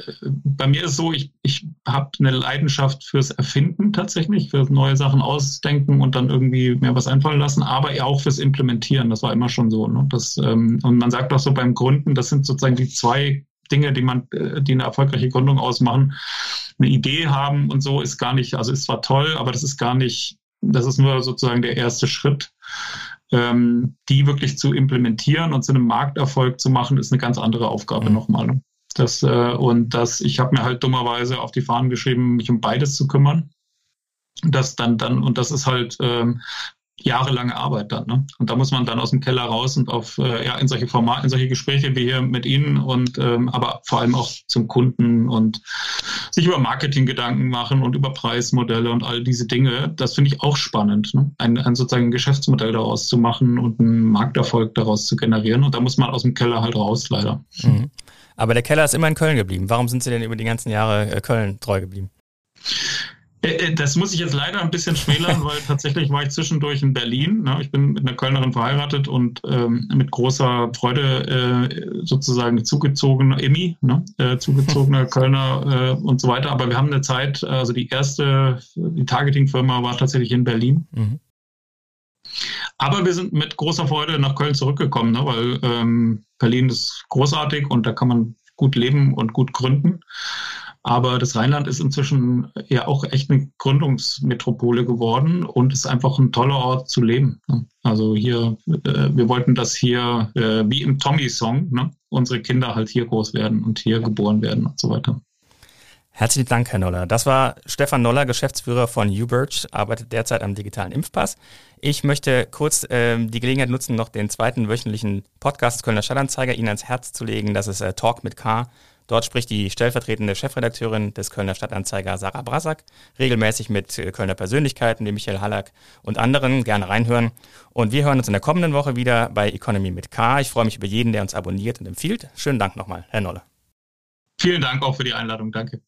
Speaker 3: bei mir ist so, ich, ich habe eine Leidenschaft fürs Erfinden tatsächlich, für neue Sachen ausdenken und dann irgendwie mir was einfallen lassen, aber auch fürs Implementieren. Das war immer schon so. Ne? Das, ähm, und man sagt auch so beim Gründen, das sind sozusagen die zwei Dinge, die man, äh, die eine erfolgreiche Gründung ausmachen. Eine Idee haben und so ist gar nicht, also ist zwar toll, aber das ist gar nicht, das ist nur sozusagen der erste Schritt ähm, die wirklich zu implementieren und zu einem Markterfolg zu machen, ist eine ganz andere Aufgabe mhm. nochmal. Das, äh, und das, ich habe mir halt dummerweise auf die Fahnen geschrieben, mich um beides zu kümmern. Das dann, dann, und das ist halt ähm, jahrelange Arbeit dann. Ne? Und da muss man dann aus dem Keller raus und auf äh, ja in solche Formate, in solche Gespräche wie hier mit Ihnen und ähm, aber vor allem auch zum Kunden und sich über Marketing Gedanken machen und über Preismodelle und all diese Dinge. Das finde ich auch spannend, ne? ein, ein sozusagen Geschäftsmodell daraus zu machen und einen Markterfolg daraus zu generieren. Und da muss man aus dem Keller halt raus, leider. Mhm.
Speaker 2: Aber der Keller ist immer in Köln geblieben. Warum sind Sie denn über die ganzen Jahre äh, Köln treu geblieben?
Speaker 3: Äh, äh, das muss ich jetzt leider ein bisschen schmälern, weil tatsächlich war ich zwischendurch in Berlin. Ne? Ich bin mit einer Kölnerin verheiratet und ähm, mit großer Freude äh, sozusagen zugezogener Emmy, ne? zugezogener Kölner und so weiter. Aber wir haben eine Zeit, also die erste, die Targeting-Firma war tatsächlich in Berlin. Mhm. Aber wir sind mit großer Freude nach Köln zurückgekommen, ne? weil ähm, Berlin ist großartig und da kann man gut leben und gut gründen. Aber das Rheinland ist inzwischen ja auch echt eine Gründungsmetropole geworden und ist einfach ein toller Ort zu leben. Also hier, äh, wir wollten, dass hier, äh, wie im Tommy-Song, ne, unsere Kinder halt hier groß werden und hier geboren werden und so weiter.
Speaker 2: Herzlichen Dank, Herr Noller. Das war Stefan Noller, Geschäftsführer von UBirch, arbeitet derzeit am digitalen Impfpass. Ich möchte kurz äh, die Gelegenheit nutzen, noch den zweiten wöchentlichen Podcast Kölner Stadtanzeiger Ihnen ans Herz zu legen. Das ist äh, Talk mit K Dort spricht die stellvertretende Chefredakteurin des Kölner Stadtanzeiger Sarah Brasak regelmäßig mit Kölner Persönlichkeiten, wie Michael Hallack und anderen. Gerne reinhören. Und wir hören uns in der kommenden Woche wieder bei Economy mit K. Ich freue mich über jeden, der uns abonniert und empfiehlt. Schönen Dank nochmal, Herr Nolle.
Speaker 3: Vielen Dank auch für die Einladung. Danke.